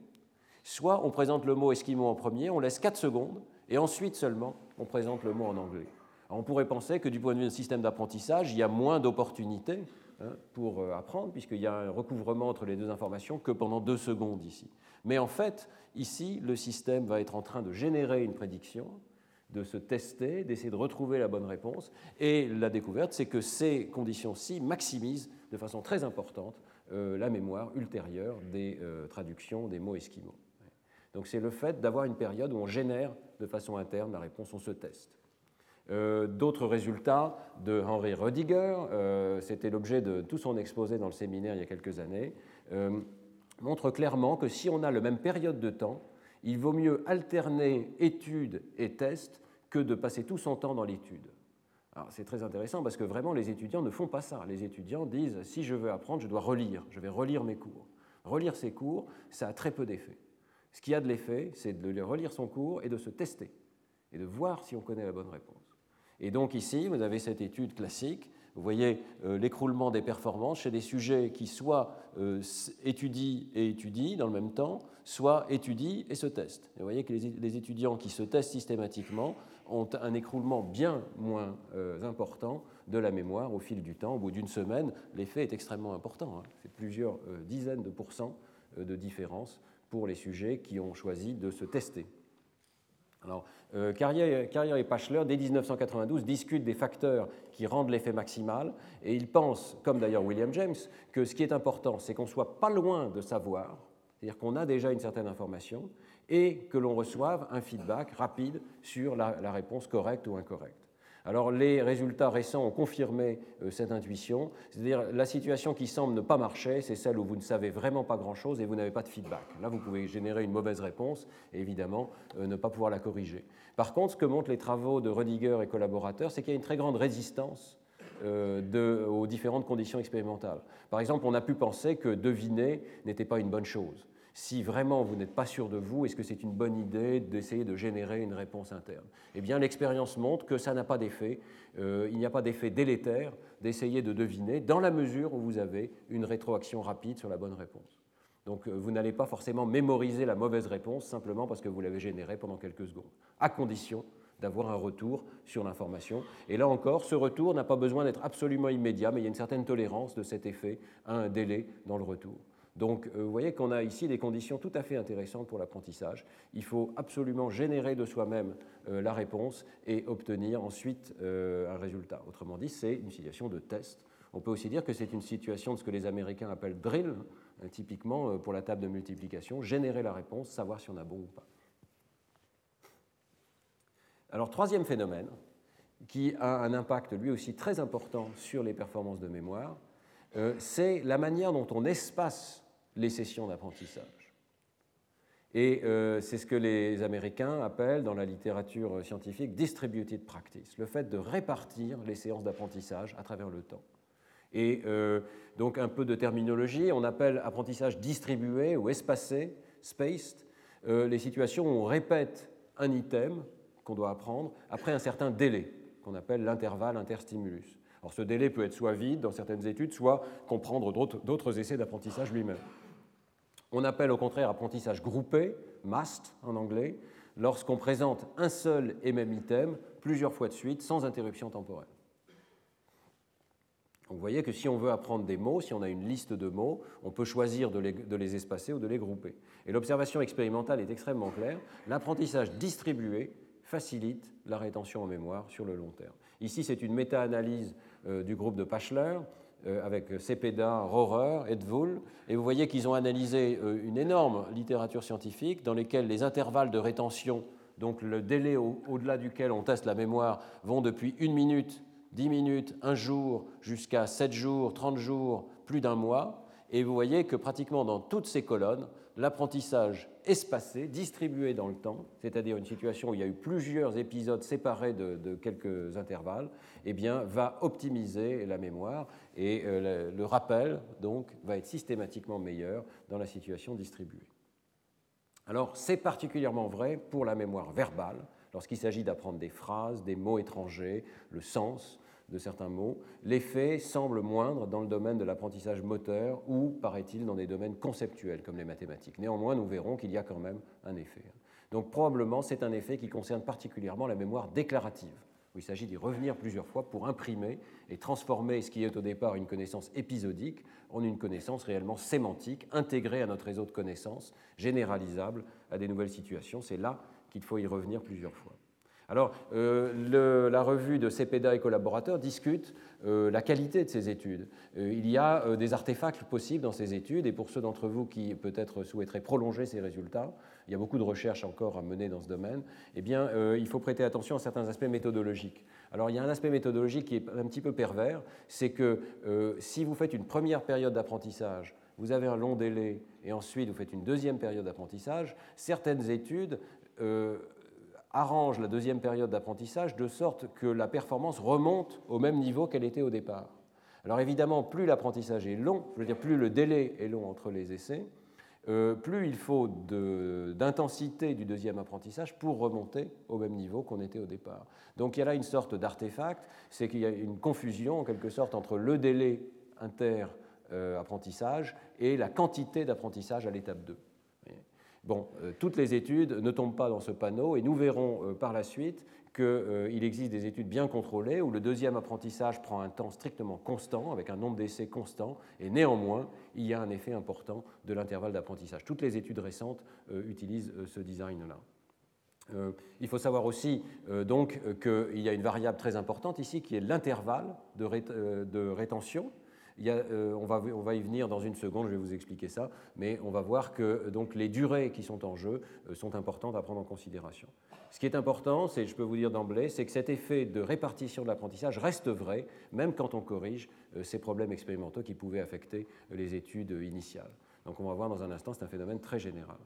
soit on présente le mot esquimau en premier, on laisse 4 secondes, et ensuite seulement on présente le mot en anglais. on pourrait penser que du point de vue d'un système d'apprentissage, il y a moins d'opportunités hein, pour apprendre, puisqu'il y a un recouvrement entre les deux informations que pendant deux secondes ici. Mais en fait, ici, le système va être en train de générer une prédiction de se tester, d'essayer de retrouver la bonne réponse. Et la découverte, c'est que ces conditions-ci maximisent de façon très importante euh, la mémoire ultérieure des euh, traductions des mots esquimaux. Donc c'est le fait d'avoir une période où on génère de façon interne la réponse, on se teste. Euh, d'autres résultats de Henry Rediger, c'était l'objet de tout son exposé dans le séminaire il y a quelques années, montrent clairement que si on a la même période de temps, il vaut mieux alterner études et tests que de passer tout son temps dans l'étude. C'est très intéressant parce que vraiment les étudiants ne font pas ça. Les étudiants disent si je veux apprendre, je dois relire, je vais relire mes cours. Relire ses cours, ça a très peu d'effet. Ce qui a de l'effet, c'est de relire son cours et de se tester et de voir si on connaît la bonne réponse. Et donc ici, vous avez cette étude classique vous voyez euh, l'écroulement des performances chez des sujets qui soit euh, étudient et étudient dans le même temps, soit étudient et se testent. vous voyez que les, étudiants qui se testent systématiquement ont un écroulement bien moins euh, important de la mémoire au fil du temps. Au bout d'une semaine, l'effet est extrêmement important. Hein. C'est plusieurs dizaines de pourcents de différence pour les sujets qui ont choisi de se tester. Alors, euh, Carrière, et Pachler, dès 1992, discutent des facteurs qui rendent l'effet maximal, et ils pensent, comme d'ailleurs William James, que ce qui est important, c'est qu'on soit pas loin de savoir, c'est-à-dire qu'on a déjà une certaine information, et que l'on reçoive un feedback rapide sur la réponse correcte ou incorrecte. Alors les résultats récents ont confirmé euh, cette intuition, c'est-à-dire la situation qui semble ne pas marcher, c'est celle où vous ne savez vraiment pas grand-chose et vous n'avez pas de feedback. Là, vous pouvez générer une mauvaise réponse et évidemment euh, ne pas pouvoir la corriger. Par contre, ce que montrent les travaux de Rediger et collaborateurs, c'est qu'il y a une très grande résistance euh, aux différentes conditions expérimentales. Par exemple, on a pu penser que deviner n'était pas une bonne chose si vraiment vous n'êtes pas sûr de vous, est-ce que c'est une bonne idée d'essayer de générer une réponse interne? Eh bien, l'expérience montre que ça n'a pas d'effet. Euh, il n'y a pas d'effet délétère d'essayer de deviner dans la mesure où vous avez une rétroaction rapide sur la bonne réponse. Donc, euh, vous n'allez pas forcément mémoriser la mauvaise réponse simplement parce que vous l'avez générée pendant quelques secondes, à condition d'avoir un retour sur l'information. Et là encore, ce retour n'a pas besoin d'être absolument immédiat, mais il y a une certaine tolérance de cet effet à un délai dans le retour. Donc euh, vous voyez qu'on a ici des conditions tout à fait intéressantes pour l'apprentissage. Il faut absolument générer de soi-même euh, la réponse et obtenir ensuite euh, un résultat. Autrement dit, c'est une situation de test. On peut aussi dire que c'est une situation de ce que les Américains appellent drill, typiquement pour la table de multiplication, générer la réponse, savoir si on a bon ou pas. Alors troisième phénomène, qui a un impact lui aussi très important sur les performances de mémoire, c'est la manière dont on espace les sessions d'apprentissage. Et euh, c'est ce que les Américains appellent dans la littérature scientifique distributed practice, le fait de répartir les séances d'apprentissage à travers le temps. Et euh, donc un peu de terminologie, on appelle apprentissage distribué ou espacé, spaced, les situations où on répète un item qu'on doit apprendre après un certain délai, qu'on appelle l'intervalle interstimulus. Alors ce délai peut être soit vide dans certaines études, soit comprendre d'autres essais d'apprentissage lui-même. On appelle au contraire apprentissage groupé, MAST en anglais, lorsqu'on présente un seul et même item plusieurs fois de suite sans interruption temporelle. vous voyez que si on veut apprendre des mots, si on a une liste de mots, on peut choisir de les, espacer ou de les grouper. Et l'observation expérimentale est extrêmement claire. L'apprentissage distribué facilite la rétention en mémoire sur le long terme. Ici, c'est une méta-analyse euh, du groupe de Pachler avec Cepeda, Rohrer, Edvoul, et vous voyez qu'ils ont analysé euh, une énorme littérature scientifique dans laquelle les intervalles de rétention, donc le délai au-delà duquel on teste la mémoire, vont depuis une minute, dix minutes, un jour, jusqu'à sept jours, trente jours, plus d'un mois. Et vous voyez que pratiquement dans toutes ces colonnes, l'apprentissage espacé, distribué dans le temps, c'est-à-dire une situation où il y a eu plusieurs épisodes séparés de, quelques intervalles, eh bien, va optimiser la mémoire et euh, le, rappel donc va être systématiquement meilleur dans la situation distribuée. Alors, c'est particulièrement vrai pour la mémoire verbale, lorsqu'il s'agit d'apprendre des phrases, des mots étrangers, le sens, de certains mots, l'effet semble moindre dans le domaine de l'apprentissage moteur ou, paraît-il, dans des domaines conceptuels comme les mathématiques. Néanmoins, nous verrons qu'il y a quand même un effet. Donc probablement, c'est un effet qui concerne particulièrement la mémoire déclarative, où il s'agit d'y revenir plusieurs fois pour imprimer et transformer ce qui est au départ une connaissance épisodique en une connaissance réellement sémantique, intégrée à notre réseau de connaissances, généralisable à des nouvelles situations. C'est là qu'il faut y revenir plusieurs fois. Alors, la revue de CEPEDA et collaborateurs discute la qualité de ces études. il y a des artefacts possibles dans ces études, et pour ceux d'entre vous qui peut-être souhaiteraient prolonger ces résultats, il y a beaucoup de recherches encore à mener dans ce domaine, eh bien, il faut prêter attention à certains aspects méthodologiques. Alors il y a un aspect méthodologique qui est un petit peu pervers, c'est que euh, si vous faites une première période d'apprentissage, vous avez un long délai, et ensuite vous faites une deuxième période d'apprentissage, certaines études euh, arrangent la deuxième période d'apprentissage de sorte que la performance remonte au même niveau qu'elle était au départ. Alors évidemment, plus l'apprentissage est long, je veux dire plus le délai est long entre les essais, euh, plus il faut d'intensité du deuxième apprentissage pour remonter au même niveau qu'on était au départ. Donc il y a là une sorte d'artefact, c'est qu'il y a une confusion en quelque sorte entre le délai inter-apprentissage et la quantité d'apprentissage à l'étape 2. Bon, euh, toutes les études ne tombent pas dans ce panneau et nous verrons euh, par la suite qu'il euh, existe des études bien contrôlées où le deuxième apprentissage prend un temps strictement constant, avec un nombre d'essais constant, et néanmoins, il y a un effet important de l'intervalle d'apprentissage. Toutes les études récentes utilisent ce design-là. il faut savoir aussi donc qu'il y a une variable très importante ici qui est l'intervalle de rétention euh, on, va, y venir dans une seconde, je vais vous expliquer ça, mais on va voir que donc, les durées qui sont en jeu euh, sont importantes à prendre en considération. Ce qui est important, c'est, je peux vous dire d'emblée, c'est que cet effet de répartition de l'apprentissage reste vrai, même quand on corrige euh, ces problèmes expérimentaux qui pouvaient affecter les études initiales. Donc on va voir dans un instant, c'est un phénomène très général.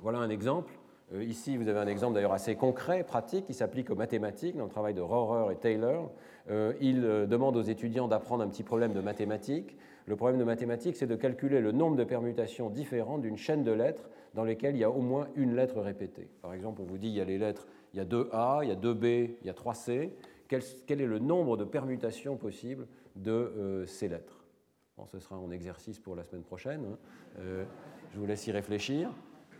Voilà un exemple. Ici, vous avez un exemple d'ailleurs assez concret, pratique, qui s'applique aux mathématiques dans le travail de Rohrer et Taylor. Euh, il euh, demande aux étudiants d'apprendre un petit problème de mathématiques. Le problème de mathématiques, c'est de calculer le nombre de permutations différentes d'une chaîne de lettres dans lesquelles il y a au moins une lettre répétée. Par exemple, on vous dit il y a les lettres, il y a 2A, il y a 2B, il y a 3C. Quel, est le nombre de permutations possibles de euh, ces lettres? Ce sera un exercice pour la semaine prochaine. Hein. je vous laisse y réfléchir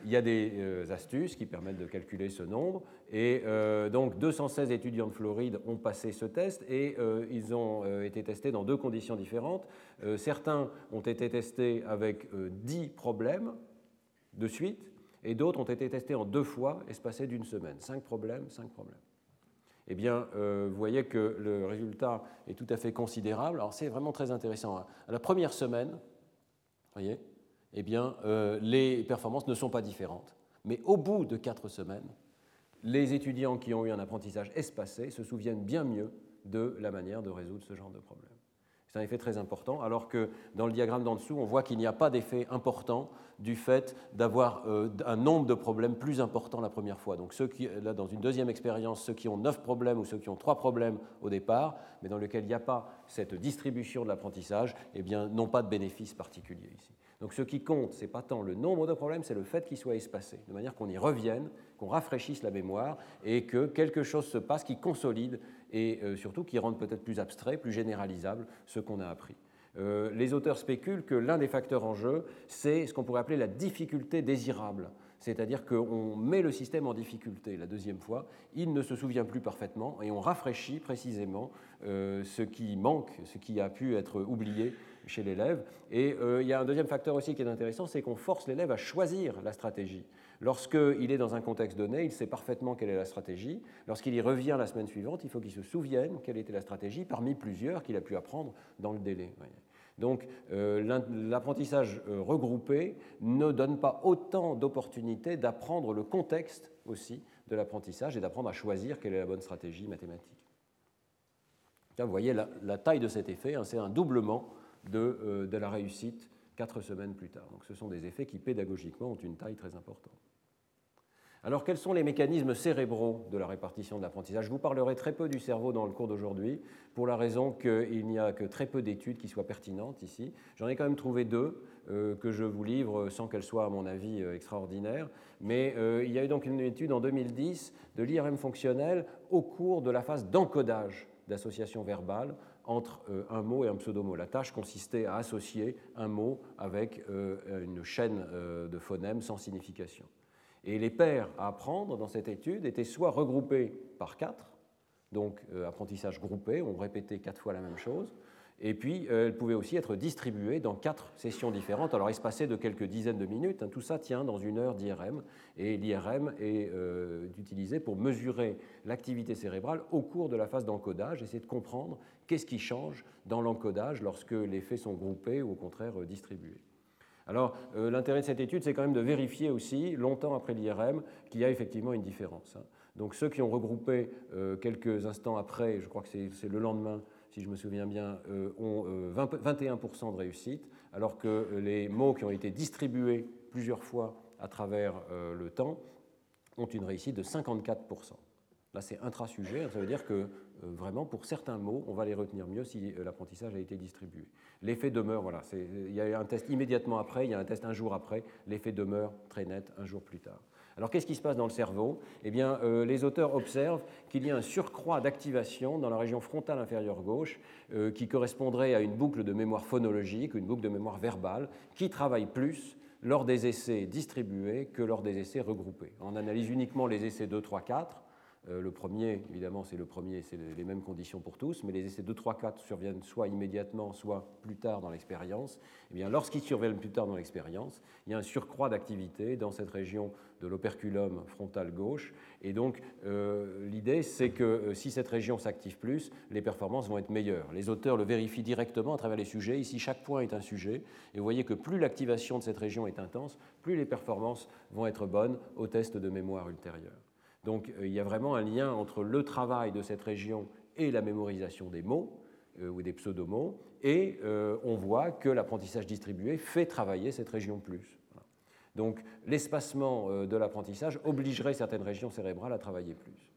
il y a des euh, astuces qui permettent de calculer ce nombre. Et euh, donc 216 étudiants de Floride ont passé ce test et euh, ils ont été testés dans deux conditions différentes. certains ont été testés avec 10 problèmes de suite et d'autres ont été testés en deux fois espacés d'une semaine. 5 problèmes, 5 problèmes. Eh bien, vous voyez que le résultat est tout à fait considérable. Alors c'est vraiment très intéressant. Hein. À la première semaine, voyez, eh bien, euh, les performances ne sont pas différentes. Mais au bout de quatre semaines, les étudiants qui ont eu un apprentissage espacé se souviennent bien mieux de la manière de résoudre ce genre de problème. C'est un effet très important, alors que dans le diagramme d'en dessous, on voit qu'il n'y a pas d'effet important du fait d'avoir euh, un nombre de problèmes plus important la première fois. Donc ceux qui, là, dans une deuxième expérience, ceux qui ont neuf problèmes ou ceux qui ont trois problèmes au départ, mais dans lesquels il n'y a pas cette distribution de l'apprentissage, eh bien, n'ont pas de bénéfice particulier ici. Donc ce qui compte, ce n'est pas tant le nombre de problèmes, c'est le fait qu'ils soient espacés, de manière qu'on y revienne, qu'on rafraîchisse la mémoire et que quelque chose se passe qui consolide et euh, surtout qui rende peut-être plus abstrait, plus généralisable ce qu'on a appris. Euh, les auteurs spéculent que l'un des facteurs en jeu, c'est ce qu'on pourrait appeler la difficulté désirable. C'est-à-dire qu'on met le système en difficulté la deuxième fois, il ne se souvient plus parfaitement et on rafraîchit précisément euh, ce qui manque, ce qui a pu être oublié chez l'élève. Et euh, il y a un deuxième facteur aussi qui est intéressant, c'est qu'on force l'élève à choisir la stratégie. Lorsqu'il est dans un contexte donné, il sait parfaitement quelle est la stratégie. Lorsqu'il y revient la semaine suivante, il faut qu'il se souvienne quelle était la stratégie parmi plusieurs qu'il a pu apprendre dans le délai. Donc euh, l'apprentissage euh, regroupé ne donne pas autant d'opportunités d'apprendre le contexte aussi de l'apprentissage et d'apprendre à choisir quelle est la bonne stratégie mathématique. vous voyez la, taille de cet effet, hein, c'est un doublement euh, de, la réussite quatre semaines plus tard. Donc ce sont des effets qui pédagogiquement ont une taille très importante. Alors quels sont les mécanismes cérébraux de la répartition de l'apprentissage? Je vous parlerai très peu du cerveau dans le cours d'aujourd'hui, pour la raison qu'il n'y a que très peu d'études qui soient pertinentes ici. J'en ai quand même trouvé deux euh, que je vous livre sans qu'elles soient, à mon avis, euh, extraordinaires. Mais il y a eu donc une étude en 2010 de l'IRM fonctionnel au cours de la phase d'encodage d'association verbale entre euh, un mot et un pseudomot. La tâche consistait à associer un mot avec euh, une chaîne euh, de phonèmes sans signification. Et les paires à apprendre dans cette étude étaient soit regroupés par quatre, donc apprentissage groupé, on répétait quatre fois la même chose, Et puis, euh, elles pouvaient aussi être distribuées dans quatre sessions différentes, alors espacées de quelques dizaines de minutes. Hein. Tout ça tient dans une heure d'IRM. Et l'IRM est euh, utilisé pour mesurer l'activité cérébrale au cours de la phase d'encodage, essayer de comprendre qu'est-ce qui change dans l'encodage lorsque les faits sont groupés ou au contraire euh, distribués. Alors, l'intérêt de cette étude, c'est quand même de vérifier aussi, longtemps après l'IRM, qu'il y a effectivement une différence. Hein. Donc, ceux qui ont regroupé quelques instants après, je crois que c'est le lendemain, si je me souviens bien, euh, ont 21% euh, de réussite, alors que les mots qui ont été distribués plusieurs fois à travers euh, le temps ont une réussite de 54%. Là, c'est intra-sujet, ça veut dire que vraiment, pour certains mots, on va les retenir mieux si l'apprentissage a été distribué. L'effet demeure, voilà, il y a un test immédiatement après, il y a un test un jour après, l'effet demeure très net un jour plus tard. Alors qu'est-ce qui se passe dans le cerveau? Eh bien, euh, les auteurs observent qu'il y a un surcroît d'activation dans la région frontale inférieure gauche euh, qui correspondrait à une boucle de mémoire phonologique, une boucle de mémoire verbale, qui travaille plus lors des essais distribués que lors des essais regroupés. On analyse uniquement les essais 2, 3, 4 euh, le premier, évidemment, c'est le premier, c'est les mêmes conditions pour tous, mais les essais 2, 3, 4 surviennent soit immédiatement, soit plus tard dans l'expérience. Eh bien, lorsqu'ils surviennent plus tard dans l'expérience, il y a un surcroît d'activité dans cette région de l'operculum frontal gauche. Et donc, euh, l'idée, c'est que euh, si cette région s'active plus, les performances vont être meilleures. Les auteurs le vérifient directement à travers les sujets. Ici, chaque point est un sujet. Et vous voyez que plus l'activation de cette région est intense, plus les performances vont être bonnes au test de mémoire ultérieur. Donc euh, il y a vraiment un lien entre le travail de cette région et la mémorisation des mots euh, ou des pseudomots, et euh, on voit que l'apprentissage distribué fait travailler cette région plus. Donc l'espacement de l'apprentissage obligerait certaines régions cérébrales à travailler plus.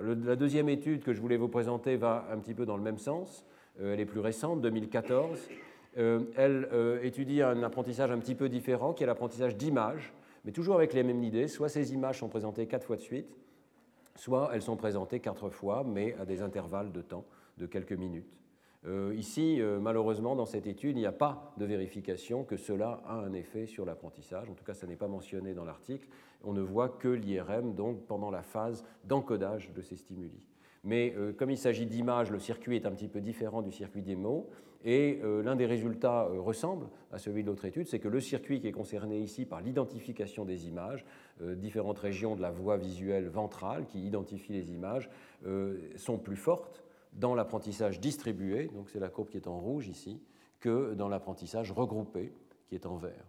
la deuxième étude que je voulais vous présenter va un petit peu dans le même sens. elle est plus récente, 2014. elle étudie un apprentissage un petit peu différent, qui est l'apprentissage d'images mais toujours avec les mêmes idées. Soit ces images sont présentées quatre fois de suite, soit elles sont présentées quatre fois, mais à des intervalles de temps de quelques minutes. Euh, ici, euh, malheureusement, dans cette étude, il n'y a pas de vérification que cela a un effet sur l'apprentissage. En tout cas, ça n'est pas mentionné dans l'article. On ne voit que l'IRM donc pendant la phase d'encodage de ces stimuli. Mais euh, comme il s'agit d'images, le circuit est un petit peu différent du circuit des mots. Et euh, l'un des résultats euh, ressemble à celui de l'autre étude, c'est que le circuit qui est concerné ici par l'identification des images, différentes régions de la voie visuelle ventrale qui identifient les images, sont plus fortes dans l'apprentissage distribué, donc c'est la courbe qui est en rouge ici, que dans l'apprentissage regroupé qui est en vert.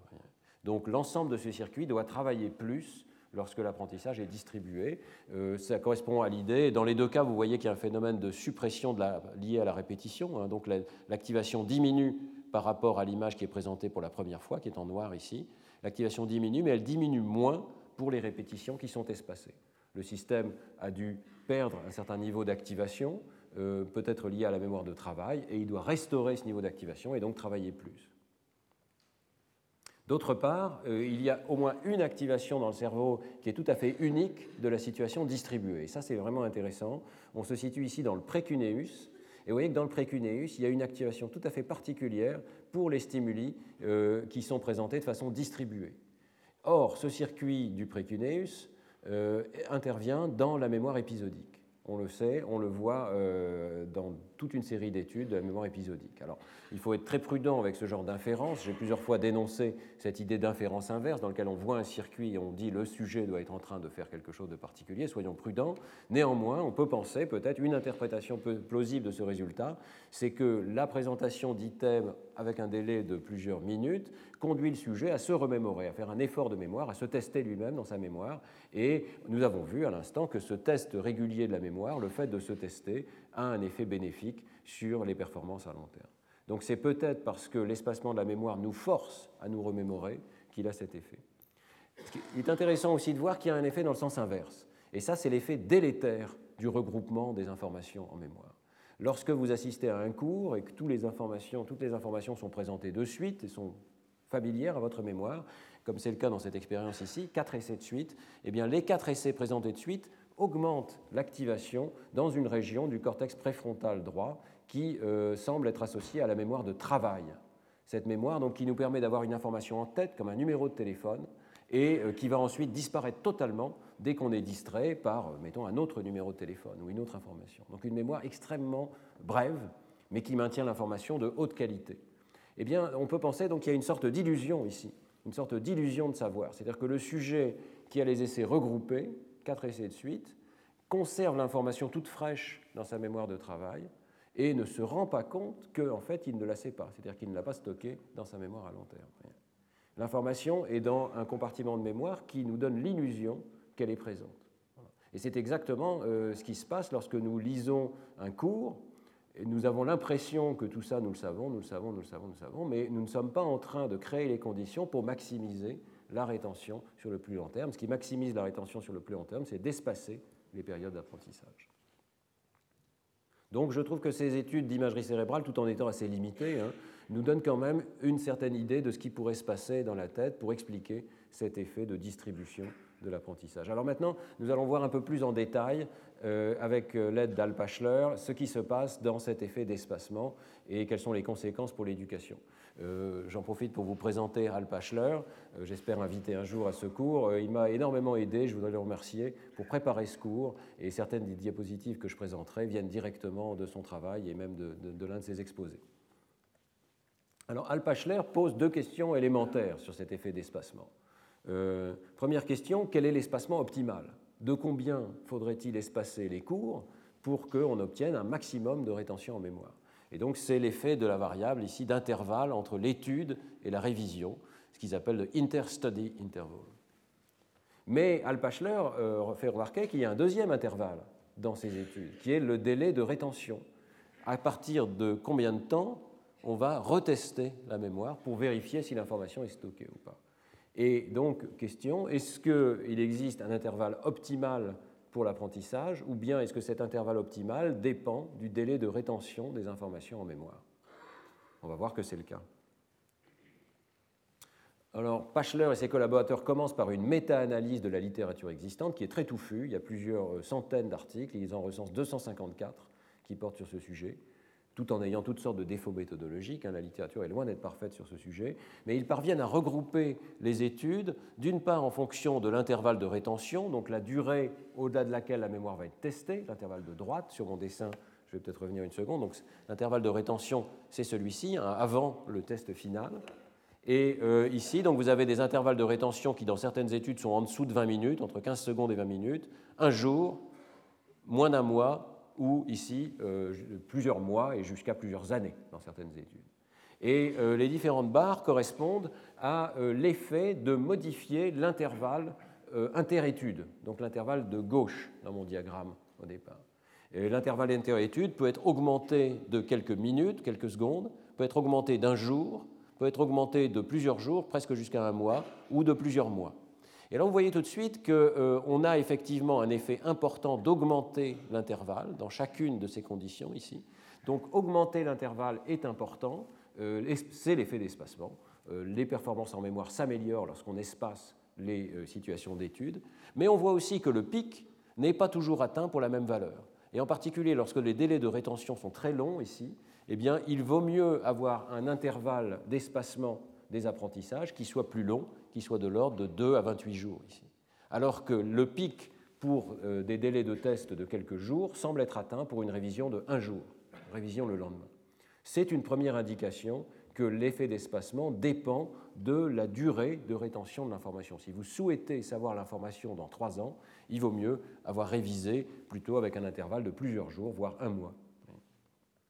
Donc l'ensemble de ce circuit doit travailler plus lorsque l'apprentissage est distribué. Euh, ça correspond à l'idée. Dans les deux cas, vous voyez qu'il y a un phénomène de suppression lié à la répétition. Hein. donc l'activation diminue par rapport à l'image qui est présentée pour la première fois, qui est en noir ici. L'activation diminue, mais elle diminue moins pour les répétitions qui sont espacées. Le système a dû perdre un certain niveau d'activation, euh, peut-être lié à la mémoire de travail, et il doit restaurer ce niveau d'activation et donc travailler plus. D'autre part, euh, il y a au moins une activation dans le cerveau qui est tout à fait unique de la situation distribuée. Ça, c'est vraiment intéressant. On se situe ici dans le précuneus. Et vous voyez que dans le précuneus, il y a une activation tout à fait particulière pour les stimuli euh, qui sont présentés de façon distribuée. Or, ce circuit du précuneus euh, intervient dans la mémoire épisodique. On le sait, on le voit dans toute une série d'études de la mémoire épisodique. Alors, il faut être très prudent avec ce genre d'inférence. J'ai plusieurs fois dénoncé cette idée d'inférence inverse dans laquelle on voit un circuit et on dit le sujet doit être en train de faire quelque chose de particulier. Soyons prudents. Néanmoins, on peut penser peut-être une interprétation plausible de ce résultat, c'est que la présentation d'items avec un délai de plusieurs minutes conduit le sujet à se remémorer, à faire un effort de mémoire, à se tester lui-même dans sa mémoire. Et nous avons vu à l'instant que ce test régulier de la mémoire, le fait de se tester, a un effet bénéfique sur les performances à long terme. Donc c'est peut-être parce que l'espacement de la mémoire nous force à nous remémorer qu'il a cet effet. Il est intéressant aussi de voir qu'il y a un effet dans le sens inverse. Et ça, c'est l'effet délétère du regroupement des informations en mémoire. Lorsque vous assistez à un cours et que toutes les informations, toutes les informations sont présentées de suite et sont familières à votre mémoire, comme c'est le cas dans cette expérience ici, quatre essais de suite, eh bien les quatre essais présentés de suite augmentent l'activation dans une région du cortex préfrontal droit qui euh, semble être associée à la mémoire de travail. Cette mémoire donc, qui nous permet d'avoir une information en tête comme un numéro de téléphone et euh, qui va ensuite disparaître totalement dès qu'on est distrait par, euh, mettons, un autre numéro de téléphone ou une autre information. Donc une mémoire extrêmement brève mais qui maintient l'information de haute qualité. Eh bien, on peut penser qu'il y a une sorte d'illusion ici, une sorte d'illusion de savoir. C'est-à-dire que le sujet qui a les essais regroupés, quatre essais de suite, conserve l'information toute fraîche dans sa mémoire de travail et ne se rend pas compte qu'en fait, il ne la sait pas, c'est-à-dire qu'il ne l'a pas stockée dans sa mémoire à long terme. L'information est dans un compartiment de mémoire qui nous donne l'illusion qu'elle est présente. Et c'est exactement euh, ce qui se passe lorsque nous lisons un cours. Nous avons l'impression que tout ça, nous le savons, nous le savons, nous le savons, nous le savons, mais nous ne sommes pas en train de créer les conditions pour maximiser la rétention sur le plus long terme. Ce qui maximise la rétention sur le plus long terme, c'est d'espacer les périodes d'apprentissage. Donc je trouve que ces études d'imagerie cérébrale, tout en étant assez limitées, hein, nous donnent quand même une certaine idée de ce qui pourrait se passer dans la tête pour expliquer cet effet de distribution de l'apprentissage. Alors maintenant, nous allons voir un peu plus en détail, euh, avec euh, l'aide d'Al Pachler, ce qui se passe dans cet effet d'espacement et quelles sont les conséquences pour l'éducation. Euh, j'en profite pour vous présenter Al Pachler. J'espère inviter un jour à ce cours. il m'a énormément aidé, je voudrais le remercier, pour préparer ce cours. Et certaines des diapositives que je présenterai viennent directement de son travail et même de, l'un de ses exposés. Alors, Al Pachler pose deux questions élémentaires sur cet effet d'espacement. Euh, première question, quel est l'espacement optimal? De combien faudrait-il espacer les cours pour qu'on obtienne un maximum de rétention en mémoire? Et donc c'est l'effet de la variable ici d'intervalle entre l'étude et la révision, ce qu'ils appellent le interstudy interval. Mais Alpachler euh, fait remarquer qu'il y a un deuxième intervalle dans ces études, qui est le délai de rétention. À partir de combien de temps on va retester la mémoire pour vérifier si l'information est stockée ou pas. Et donc, question, est-ce qu'il existe un intervalle optimal pour l'apprentissage ou bien est-ce que cet intervalle optimal dépend du délai de rétention des informations en mémoire? On va voir que c'est le cas. Alors, Pachler et ses collaborateurs commencent par une méta-analyse de la littérature existante qui est très touffue. Il y a plusieurs centaines d'articles, ils en recensent 254 qui portent sur ce sujet tout en ayant toutes sortes de défauts méthodologiques. Hein, la littérature est loin d'être parfaite sur ce sujet, mais ils parviennent à regrouper les études, d'une part en fonction de l'intervalle de rétention, donc la durée au-delà de laquelle la mémoire va être testée, l'intervalle de droite, sur mon dessin, je vais peut-être revenir une seconde, donc l'intervalle de rétention, c'est celui-ci, hein, avant le test final. Et euh, ici, donc, vous avez des intervalles de rétention qui, dans certaines études, sont en dessous de 20 minutes, entre 15 secondes et 20 minutes, un jour, moins d'un mois, ou ici euh, plusieurs mois et jusqu'à plusieurs années dans certaines études. Et euh, les différentes barres correspondent à euh, l'effet de modifier l'intervalle interétude, donc l'intervalle de gauche dans mon diagramme au départ. L'intervalle interétude peut être augmenté de quelques minutes, quelques secondes, peut être augmenté d'un jour, peut être augmenté de plusieurs jours, presque jusqu'à un mois, ou de plusieurs mois. Et là, vous voyez tout de suite qu'on euh, a effectivement un effet important d'augmenter l'intervalle dans chacune de ces conditions ici. Donc, augmenter l'intervalle est important, euh, c'est l'effet d'espacement. Euh, les performances en mémoire s'améliorent lorsqu'on espace les situations d'étude, mais on voit aussi que le pic n'est pas toujours atteint pour la même valeur. Et en particulier, lorsque les délais de rétention sont très longs ici, eh bien, il vaut mieux avoir un intervalle d'espacement des apprentissages qui soit plus long, qui soit de l'ordre de 2 à 28 jours ici. Alors que le pic pour euh, des délais de test de quelques jours semble être atteint pour une révision de 1 jour, révision le lendemain. C'est une première indication que l'effet d'espacement dépend de la durée de rétention de l'information. Si vous souhaitez savoir l'information dans 3 ans, il vaut mieux avoir révisé plutôt avec un intervalle de plusieurs jours, voire un mois.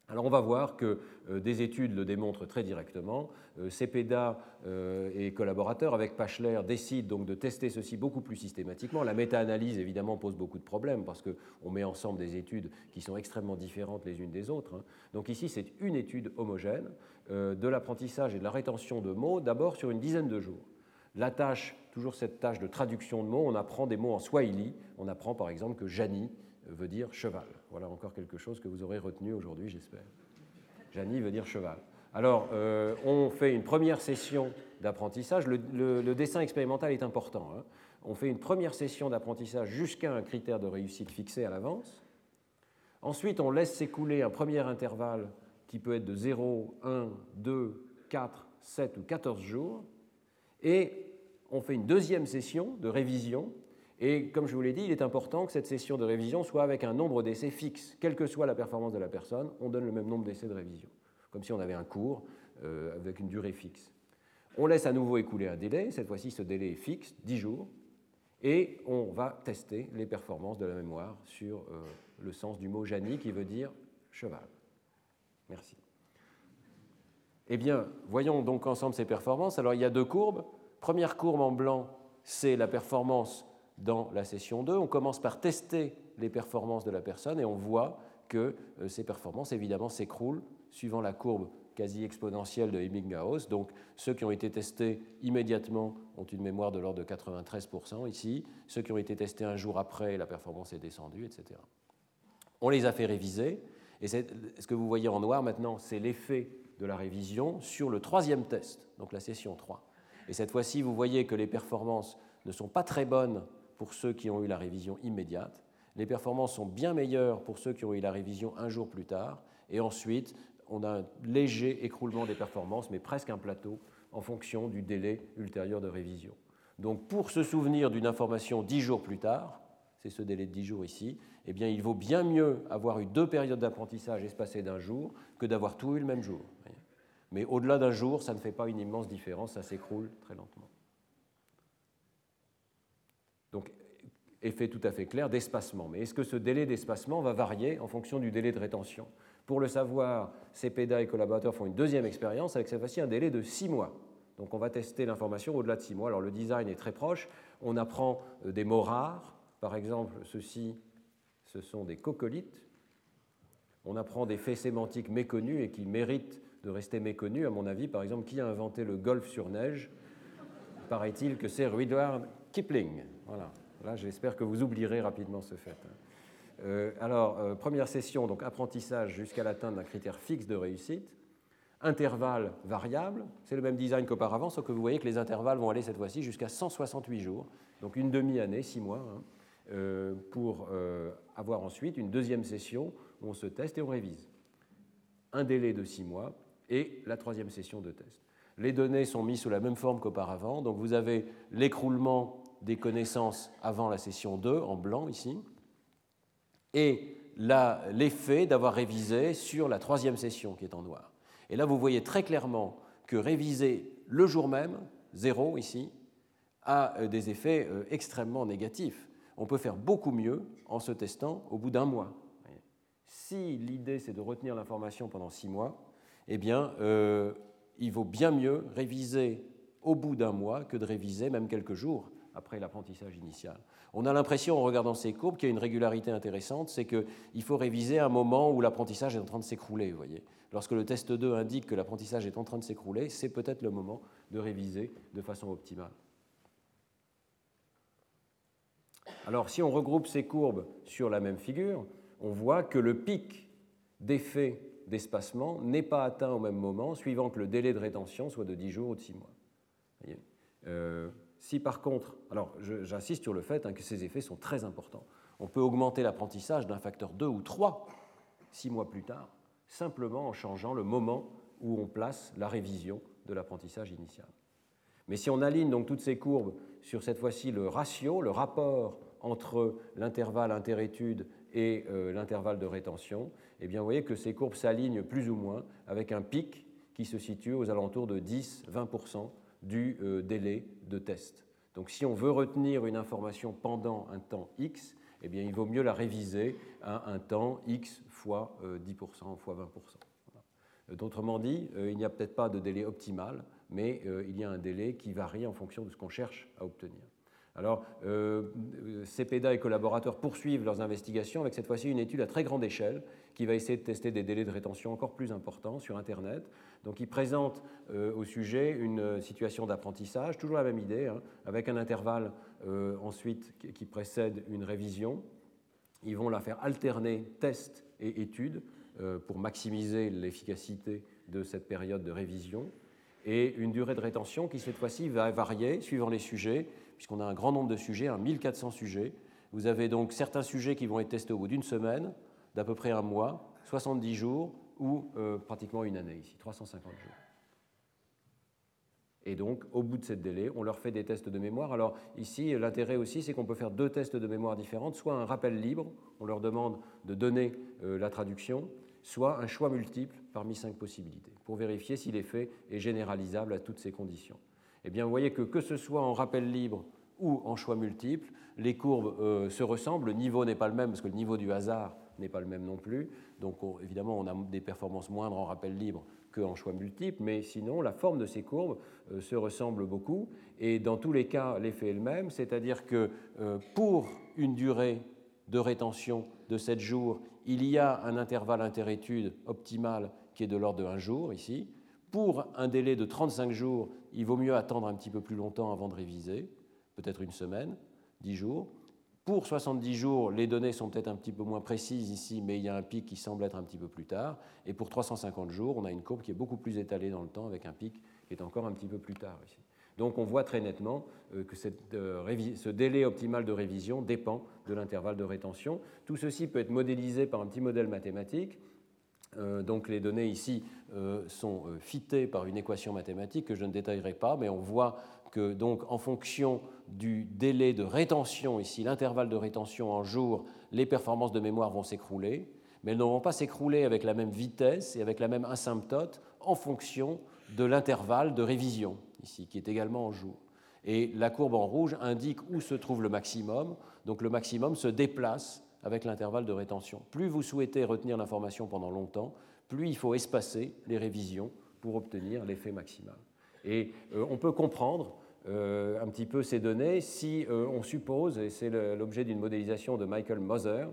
Alors on va voir que euh, des études le démontrent très directement. Euh, CEPEDA euh, et collaborateurs avec Pachler décident donc de tester ceci beaucoup plus systématiquement. La méta-analyse évidemment pose beaucoup de problèmes parce qu'on met ensemble des études qui sont extrêmement différentes les unes des autres. Hein. Donc ici c'est une étude homogène de l'apprentissage et de la rétention de mots d'abord sur une dizaine de jours. La tâche, toujours cette tâche de traduction de mots, on apprend des mots en swahili. On apprend par exemple que Jani veut dire cheval. Voilà encore quelque chose que vous aurez retenu aujourd'hui, j'espère. Janie veut dire cheval. Alors, euh, on fait une première session d'apprentissage. Le, dessin expérimental est important. Hein. On fait une première session d'apprentissage jusqu'à un critère de réussite fixé à l'avance. Ensuite, on laisse s'écouler un premier intervalle qui peut être de 0, 1, 2, 4, 7 ou 14 jours. Et on fait une deuxième session de révision Et comme je vous l'ai dit, il est important que cette session de révision soit avec un nombre d'essais fixe. Quelle que soit la performance de la personne, on donne le même nombre d'essais de révision, comme si on avait un cours euh, avec une durée fixe. On laisse à nouveau écouler un délai, cette fois-ci ce délai est fixe, 10 jours, et on va tester les performances de la mémoire sur euh, le sens du mot Jani qui veut dire cheval. Merci. Eh bien, voyons donc ensemble ces performances. Alors, il y a deux courbes. Première courbe en blanc, c'est la performance dans la session 2. On commence par tester les performances de la personne et on voit que euh, ces performances, évidemment, s'écroulent suivant la courbe quasi exponentielle de Ebbinghaus. Donc, ceux qui ont été testés immédiatement ont une mémoire de l'ordre de 93% ici. Ceux qui ont été testés un jour après, la performance est descendue, etc. On les a fait réviser. Et ce que vous voyez en noir maintenant, c'est l'effet de la révision sur le troisième test, donc la session 3. Et cette fois-ci, vous voyez que les performances ne sont pas très bonnes pour ceux qui ont eu la révision immédiate. Les performances sont bien meilleures pour ceux qui ont eu la révision un jour plus tard. Et ensuite, on a un léger écroulement des performances, mais presque un plateau en fonction du délai ultérieur de révision. Donc pour se souvenir d'une information dix jours plus tard, c'est ce délai de dix jours ici, eh bien il vaut bien mieux avoir eu deux périodes d'apprentissage espacées d'un jour que d'avoir tout eu le même jour. Mais au-delà d'un jour, ça ne fait pas une immense différence, ça s'écroule très lentement. Donc, effet tout à fait clair d'espacement. Mais est-ce que ce délai d'espacement va varier en fonction du délai de rétention? Pour le savoir, CEPEDA et collaborateurs font une deuxième expérience avec cette fois-ci un délai de six mois. Donc on va tester l'information au-delà de six mois. Alors le design est très proche. On apprend euh, des mots rares. Par exemple, ceci, ce sont des cocolites. On apprend des faits sémantiques méconnus et qui méritent de rester méconnu, à mon avis. Par exemple, qui a inventé le golf sur neige? Paraît-il que c'est Rudyard Kipling. Voilà. Là, j'espère que vous oublierez rapidement ce fait. Euh, alors, euh, première session, donc apprentissage jusqu'à l'atteinte d'un critère fixe de réussite. Intervalle variable, c'est le même design qu'auparavant, sauf que vous voyez que les intervalles vont aller cette fois-ci jusqu'à 168 jours, donc une demi-année, six mois, hein, euh, pour avoir ensuite une deuxième session où on se teste et on révise. Un délai de six mois et la troisième session de test. Les données sont mises sous la même forme qu'auparavant. Donc vous avez l'écroulement des connaissances avant la session 2 en blanc ici, et l'effet d'avoir révisé sur la troisième session qui est en noir. Et là, vous voyez très clairement que réviser le jour même, zéro ici, a euh, des effets euh, extrêmement négatifs. On peut faire beaucoup mieux en se testant au bout d'un mois. Si l'idée c'est de retenir l'information pendant six mois, eh bien, euh, il vaut bien mieux réviser au bout d'un mois que de réviser même quelques jours après l'apprentissage initial. On a l'impression, en regardant ces courbes, qu'il y a une régularité intéressante, c'est qu'il faut réviser à un moment où l'apprentissage est en train de s'écrouler. Vous voyez. Lorsque le test 2 indique que l'apprentissage est en train de s'écrouler, c'est peut-être le moment de réviser de façon optimale. Alors, si on regroupe ces courbes sur la même figure, on voit que le pic d'effet d'espacement n'est pas atteint au même moment, suivant que le délai de rétention soit de 10 jours ou de 6 mois. Euh, si par contre, alors j'insiste sur le fait hein, que ces effets sont très importants. On peut augmenter l'apprentissage d'un facteur 2 ou 3 6 mois plus tard, simplement en changeant le moment où on place la révision de l'apprentissage initial. Mais si on aligne donc toutes ces courbes sur cette fois-ci le ratio, le rapport entre l'intervalle interétude et euh, l'intervalle de rétention, eh bien, vous voyez que ces courbes s'alignent plus ou moins avec un pic qui se situe aux alentours de 10-20% du euh, délai de test. Donc si on veut retenir une information pendant un temps x, eh bien, il vaut mieux la réviser à un temps x fois 10%, euh, fois 20%. D'autrement dit, il n'y a peut-être pas de délai optimal, mais il y a un délai qui varie en fonction de ce qu'on cherche à obtenir. Alors, euh, CEPEDA et collaborateurs poursuivent leurs investigations avec cette fois-ci une étude à très grande échelle qui va essayer de tester des délais de rétention encore plus importants sur Internet. Donc, ils présentent euh, au sujet une situation d'apprentissage, toujours la même idée, hein, avec un intervalle euh, ensuite qui précède une révision. Ils vont la faire alterner test et étude pour maximiser l'efficacité de cette période de révision et une durée de rétention qui cette fois-ci va varier suivant les sujets puisqu'on a un grand nombre de sujets, 1400 sujets. Vous avez donc certains sujets qui vont être testés au bout d'une semaine, d'à peu près un mois, 70 jours ou euh, pratiquement une année ici, 350 jours. Et donc, au bout de cette délai, on leur fait des tests de mémoire. Alors ici, l'intérêt aussi, c'est qu'on peut faire deux tests de mémoire différents, soit un rappel libre, on leur demande de donner euh, la traduction, soit un choix multiple parmi cinq possibilités, pour vérifier si l'effet est généralisable à toutes ces conditions. Eh bien, vous voyez que que ce soit en rappel libre ou en choix multiple, les courbes euh, se ressemblent, le niveau n'est pas le même, parce que le niveau du hasard n'est pas le même non plus. Donc évidemment, on a des performances moindres en rappel libre qu'en choix multiple, mais sinon, la forme de ces courbes euh, se ressemble beaucoup. Et dans tous les cas, l'effet est le même, c'est-à-dire que euh, pour une durée de rétention de 7 jours, il y a un intervalle interétude optimal qui est de l'ordre de 1 jour ici. Pour un délai de 35 jours, il vaut mieux attendre un petit peu plus longtemps avant de réviser, peut-être une semaine, 10 jours. Pour 70 jours, les données sont peut-être un petit peu moins précises ici, mais il y a un pic qui semble être un petit peu plus tard. Et pour 350 jours, on a une courbe qui est beaucoup plus étalée dans le temps avec un pic qui est encore un petit peu plus tard ici. Donc on voit très nettement euh, que euh, ce délai optimal de révision dépend de l'intervalle de rétention. Tout ceci peut être modélisé par un petit modèle mathématique. Euh, donc les données ici sont fitées par une équation mathématique que je ne détaillerai pas, mais on voit que donc en fonction du délai de rétention, ici l'intervalle de rétention en jours, les performances de mémoire vont s'écrouler, mais elles ne vont pas s'écrouler avec la même vitesse et avec la même asymptote en fonction de l'intervalle de révision, ici, qui est également en jours. Et la courbe en rouge indique où se trouve le maximum, donc le maximum se déplace avec l'intervalle de rétention. Plus vous souhaitez retenir l'information pendant longtemps, plus il faut espacer les révisions pour obtenir l'effet maximal. Et euh, on peut comprendre euh, un petit peu ces données si euh, on suppose, et c'est l'objet d'une modélisation de Michael Moser,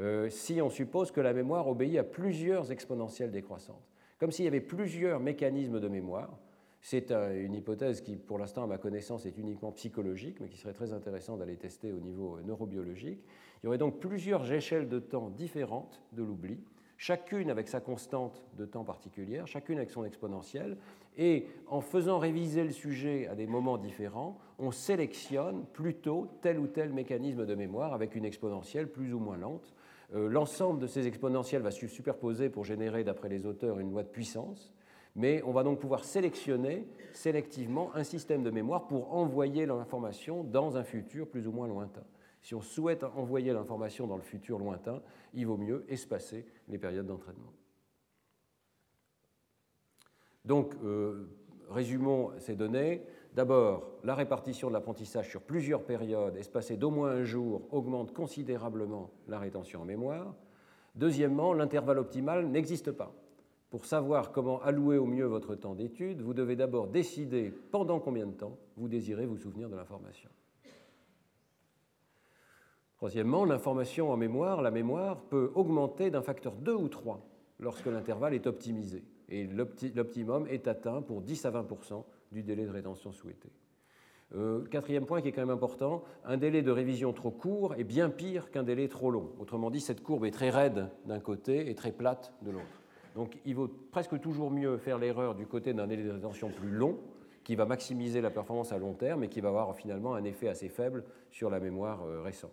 euh, si on suppose que la mémoire obéit à plusieurs exponentielles décroissantes, comme s'il y avait plusieurs mécanismes de mémoire. C'est une hypothèse qui, pour l'instant, à ma connaissance, est uniquement psychologique, mais qui serait très intéressant d'aller tester au niveau neurobiologique. Il y aurait donc plusieurs échelles de temps différentes de l'oubli, chacune avec sa constante de temps particulière, chacune avec son exponentielle, et en faisant réviser le sujet à des moments différents, on sélectionne plutôt tel ou tel mécanisme de mémoire avec une exponentielle plus ou moins lente. Euh, l'ensemble de ces exponentielles va se superposer pour générer, d'après les auteurs, une loi de puissance, mais on va donc pouvoir sélectionner sélectivement un système de mémoire pour envoyer l'information dans un futur plus ou moins lointain. Si on souhaite envoyer l'information dans le futur lointain, il vaut mieux espacer les périodes d'entraînement. Donc, euh, résumons ces données. D'abord, la répartition de l'apprentissage sur plusieurs périodes espacées d'au moins un jour augmente considérablement la rétention en mémoire. Deuxièmement, l'intervalle optimal n'existe pas. Pour savoir comment allouer au mieux votre temps d'étude, vous devez d'abord décider pendant combien de temps vous désirez vous souvenir de l'information. Troisièmement, l'information en mémoire, la mémoire, peut augmenter d'un facteur 2 ou 3 lorsque l'intervalle est optimisé. Et l'optimum est atteint pour 10 à 20% du délai de rétention souhaité. Euh, quatrième point qui est quand même important, un délai de révision trop court est bien pire qu'un délai trop long. Autrement dit, cette courbe est très raide d'un côté et très plate de l'autre. Donc il vaut presque toujours mieux faire l'erreur du côté d'un délai de rétention plus long, qui va maximiser la performance à long terme et qui va avoir finalement un effet assez faible sur la mémoire euh, récente.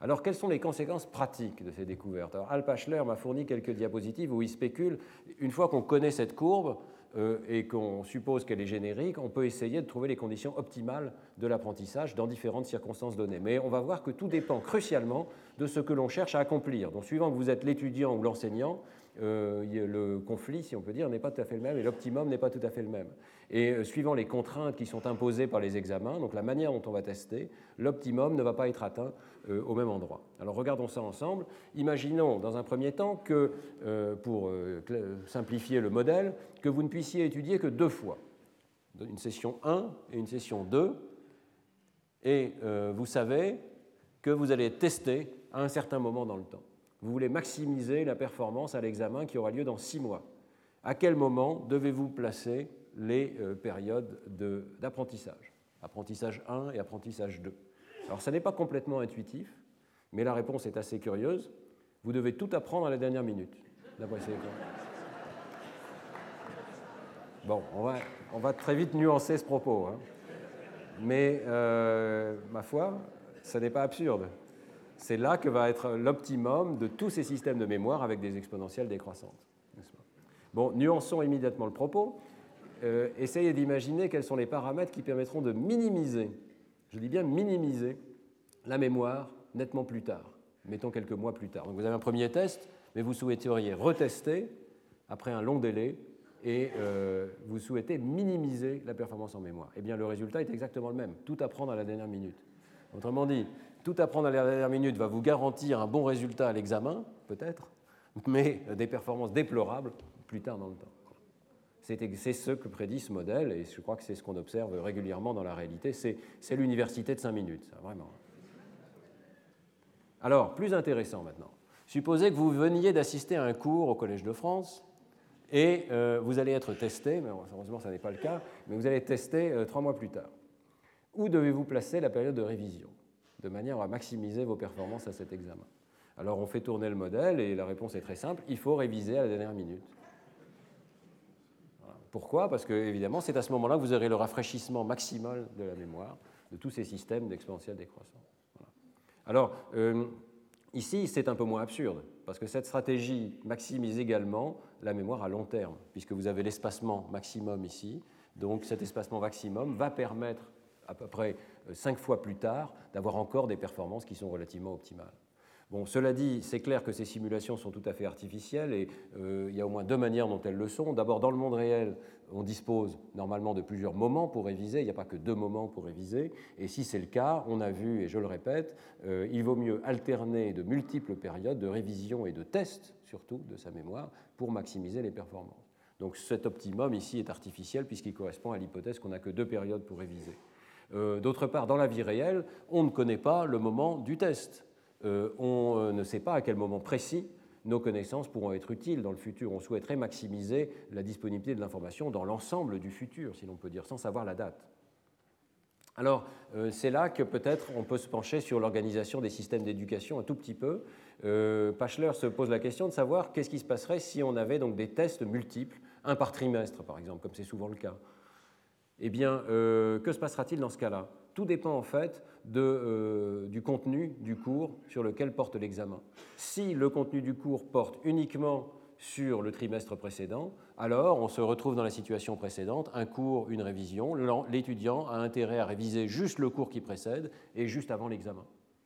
Alors, quelles sont les conséquences pratiques de ces découvertes? Alors, Al m'a fourni quelques diapositives où il spécule, une fois qu'on connaît cette courbe euh, et qu'on suppose qu'elle est générique, on peut essayer de trouver les conditions optimales de l'apprentissage dans différentes circonstances données. Mais on va voir que tout dépend crucialement de ce que l'on cherche à accomplir. Donc, suivant que vous êtes l'étudiant ou l'enseignant, euh, le conflit, si on peut dire, n'est pas tout à fait le même et l'optimum n'est pas tout à fait le même. Et euh, suivant les contraintes qui sont imposées par les examens, donc la manière dont on va tester, l'optimum ne va pas être atteint euh, au même endroit. Alors regardons ça ensemble. Imaginons dans un premier temps que, pour simplifier le modèle, que vous ne puissiez étudier que deux fois, une session 1 et une session 2, et vous savez que vous allez tester à un certain moment dans le temps. Vous voulez maximiser la performance à l'examen qui aura lieu dans six mois. À quel moment devez-vous placer les euh, périodes d'apprentissage? Apprentissage 1 et apprentissage 2. Alors, ça n'est pas complètement intuitif, mais la réponse est assez curieuse. Vous devez tout apprendre à la dernière minute, Bon, on va, on va, très vite nuancer ce propos. Hein. Mais, euh, ma foi, ça n'est pas absurde c'est là que va être l'optimum de tous ces systèmes de mémoire avec des exponentielles décroissantes. Bon, nuançons immédiatement le propos. euh, essayez d'imaginer quels sont les paramètres qui permettront de minimiser, je dis bien minimiser, la mémoire nettement plus tard, mettons quelques mois plus tard. Donc vous avez un premier test, mais vous souhaiteriez retester après un long délai et euh, vous souhaitez minimiser la performance en mémoire. Eh bien, le résultat est exactement le même, tout apprendre à la dernière minute. Autrement dit, tout apprendre à la dernière minute va vous garantir un bon résultat à l'examen, peut-être, mais des performances déplorables plus tard dans le temps. C'est ce que prédit ce modèle, et je crois que c'est ce qu'on observe régulièrement dans la réalité. C'est l'université de 5 minutes, ça, vraiment. Alors, plus intéressant maintenant. Supposez que vous veniez d'assister à un cours au Collège de France et euh, vous allez être testé, mais heureusement ça n'est pas le cas, mais vous allez être testé euh, trois mois plus tard. Où devez-vous placer la période de révision de manière à maximiser vos performances à cet examen? Alors on fait tourner le modèle et la réponse est très simple, il faut réviser à la dernière minute. Pourquoi? Parce que évidemment c'est à ce moment-là que vous aurez le rafraîchissement maximal de la mémoire de tous ces systèmes d'exponentielle décroissance. Alors, euh, ici, c'est un peu moins absurde, parce que cette stratégie maximise également la mémoire à long terme, puisque vous avez l'espacement maximum ici. Donc, cet espacement maximum va permettre, à peu près euh, cinq fois plus tard, d'avoir encore des performances qui sont relativement optimales. Bon, cela dit, c'est clair que ces simulations sont tout à fait artificielles et euh, il y a au moins deux manières dont elles le sont. D'abord, dans le monde réel, on dispose normalement de plusieurs moments pour réviser, il n'y a pas que deux moments pour réviser. Et si c'est le cas, on a vu, et je le répète, euh, il vaut mieux alterner de multiples périodes de révision et de test, surtout, de sa mémoire, pour maximiser les performances. Donc cet optimum ici est artificiel puisqu'il correspond à l'hypothèse qu'on n'a que deux périodes pour réviser. Euh, d'autre part, dans la vie réelle, on ne connaît pas le moment du test. Euh, on euh, ne sait pas à quel moment précis nos connaissances pourront être utiles dans le futur. On souhaiterait maximiser la disponibilité de l'information dans l'ensemble du futur, si l'on peut dire, sans savoir la date. Alors, euh, c'est là que peut-être on peut se pencher sur l'organisation des systèmes d'éducation un tout petit peu. Pachler se pose la question de savoir qu'est-ce qui se passerait si on avait donc des tests multiples, un par trimestre par exemple, comme c'est souvent le cas. Eh bien, que se passera-t-il dans ce cas-là? Tout dépend en fait euh, du contenu du cours sur lequel porte l'examen. Si le contenu du cours porte uniquement sur le trimestre précédent, alors on se retrouve dans la situation précédente, un cours, une révision, l'étudiant a intérêt à réviser juste le cours qui précède et juste avant l'examen.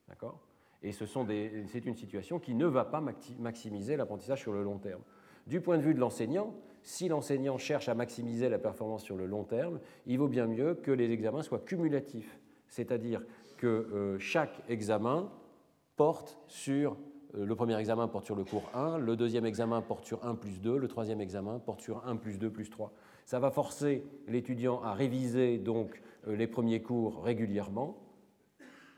D'accord? Et c'est une situation qui ne va pas maximiser l'apprentissage sur le long terme. Du point de vue de l'enseignant, si l'enseignant cherche à maximiser la performance sur le long terme, il vaut bien mieux que les examens soient cumulatifs, c'est-à-dire que euh, chaque examen porte sur euh, le premier examen porte sur le cours 1, le deuxième examen porte sur 1 plus 2, le troisième examen porte sur 1 plus 2 plus 3. Ça va forcer l'étudiant à réviser donc euh, les premiers cours régulièrement,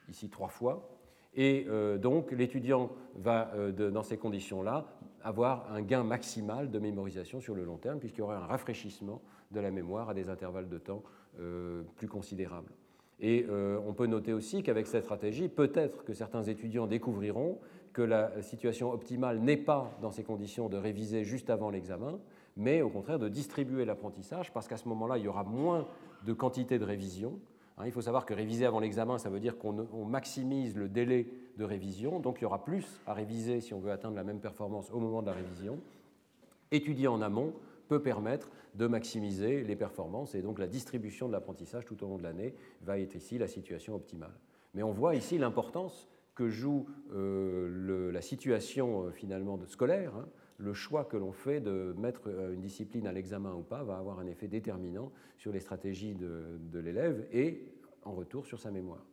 ici trois fois, et donc l'étudiant va, dans ces conditions-là, avoir un gain maximal de mémorisation sur le long terme, puisqu'il y aura un rafraîchissement de la mémoire à des intervalles de temps euh, plus considérables. Et euh, on peut noter aussi qu'avec cette stratégie, peut-être que certains étudiants découvriront que la situation optimale n'est pas dans ces conditions de réviser juste avant l'examen, mais au contraire de distribuer l'apprentissage, parce qu'à ce moment-là, il y aura moins de quantité de révision, il faut savoir que réviser avant l'examen, ça veut dire qu'on maximise le délai de révision, donc il y aura plus à réviser si on veut atteindre la même performance au moment de la révision. Étudier en amont peut permettre de maximiser les performances et donc la distribution de l'apprentissage tout au long de l'année va être ici la situation optimale. Mais on voit ici l'importance que joue euh, la situation euh, finalement de scolaire. Hein. Le choix que l'on fait de mettre euh, une discipline à l'examen ou pas va avoir un effet déterminant sur les stratégies de, l'élève et en retour sur sa mémoire.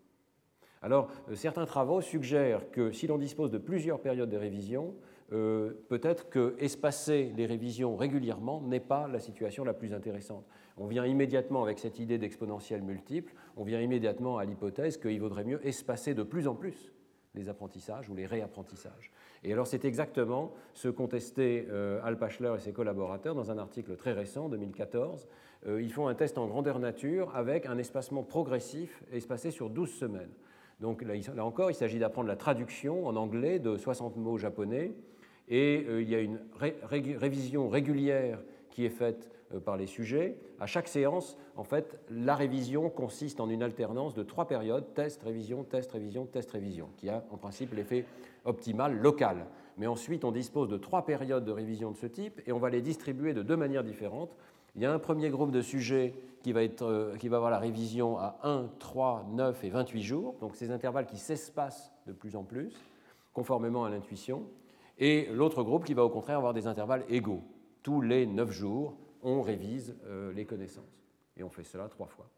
Alors, certains travaux suggèrent que si l'on dispose de plusieurs périodes de révision, peut-être que espacer les révisions régulièrement n'est pas la situation la plus intéressante. On vient immédiatement avec cette idée d'exponentielle multiple, on vient immédiatement à l'hypothèse qu'il vaudrait mieux espacer de plus en plus les apprentissages ou les réapprentissages. Et alors c'est exactement ce qu'ont euh, Al Pachler et ses collaborateurs dans un article très récent, 2014. Euh, ils font un test en grandeur nature avec un espacement progressif espacé sur 12 semaines. Donc là, là encore, il s'agit d'apprendre la traduction en anglais de 60 mots japonais et euh, il y a une révision régulière qui est faite euh, par les sujets. À chaque séance, en fait, la révision consiste en une alternance de trois périodes, test, révision, test, révision, test, révision, qui a en principe l'effet optimal local. Mais ensuite, on dispose de trois périodes de révision de ce type et on va les distribuer de deux manières différentes. Il y a un premier groupe de sujets qui va, être, euh, qui va avoir la révision à 1, 3, 9 et 28 jours, donc ces intervalles qui s'espacent de plus en plus, conformément à l'intuition, et l'autre groupe qui va au contraire avoir des intervalles égaux. Tous les 9 jours, on révise euh, les connaissances, et on fait cela trois fois.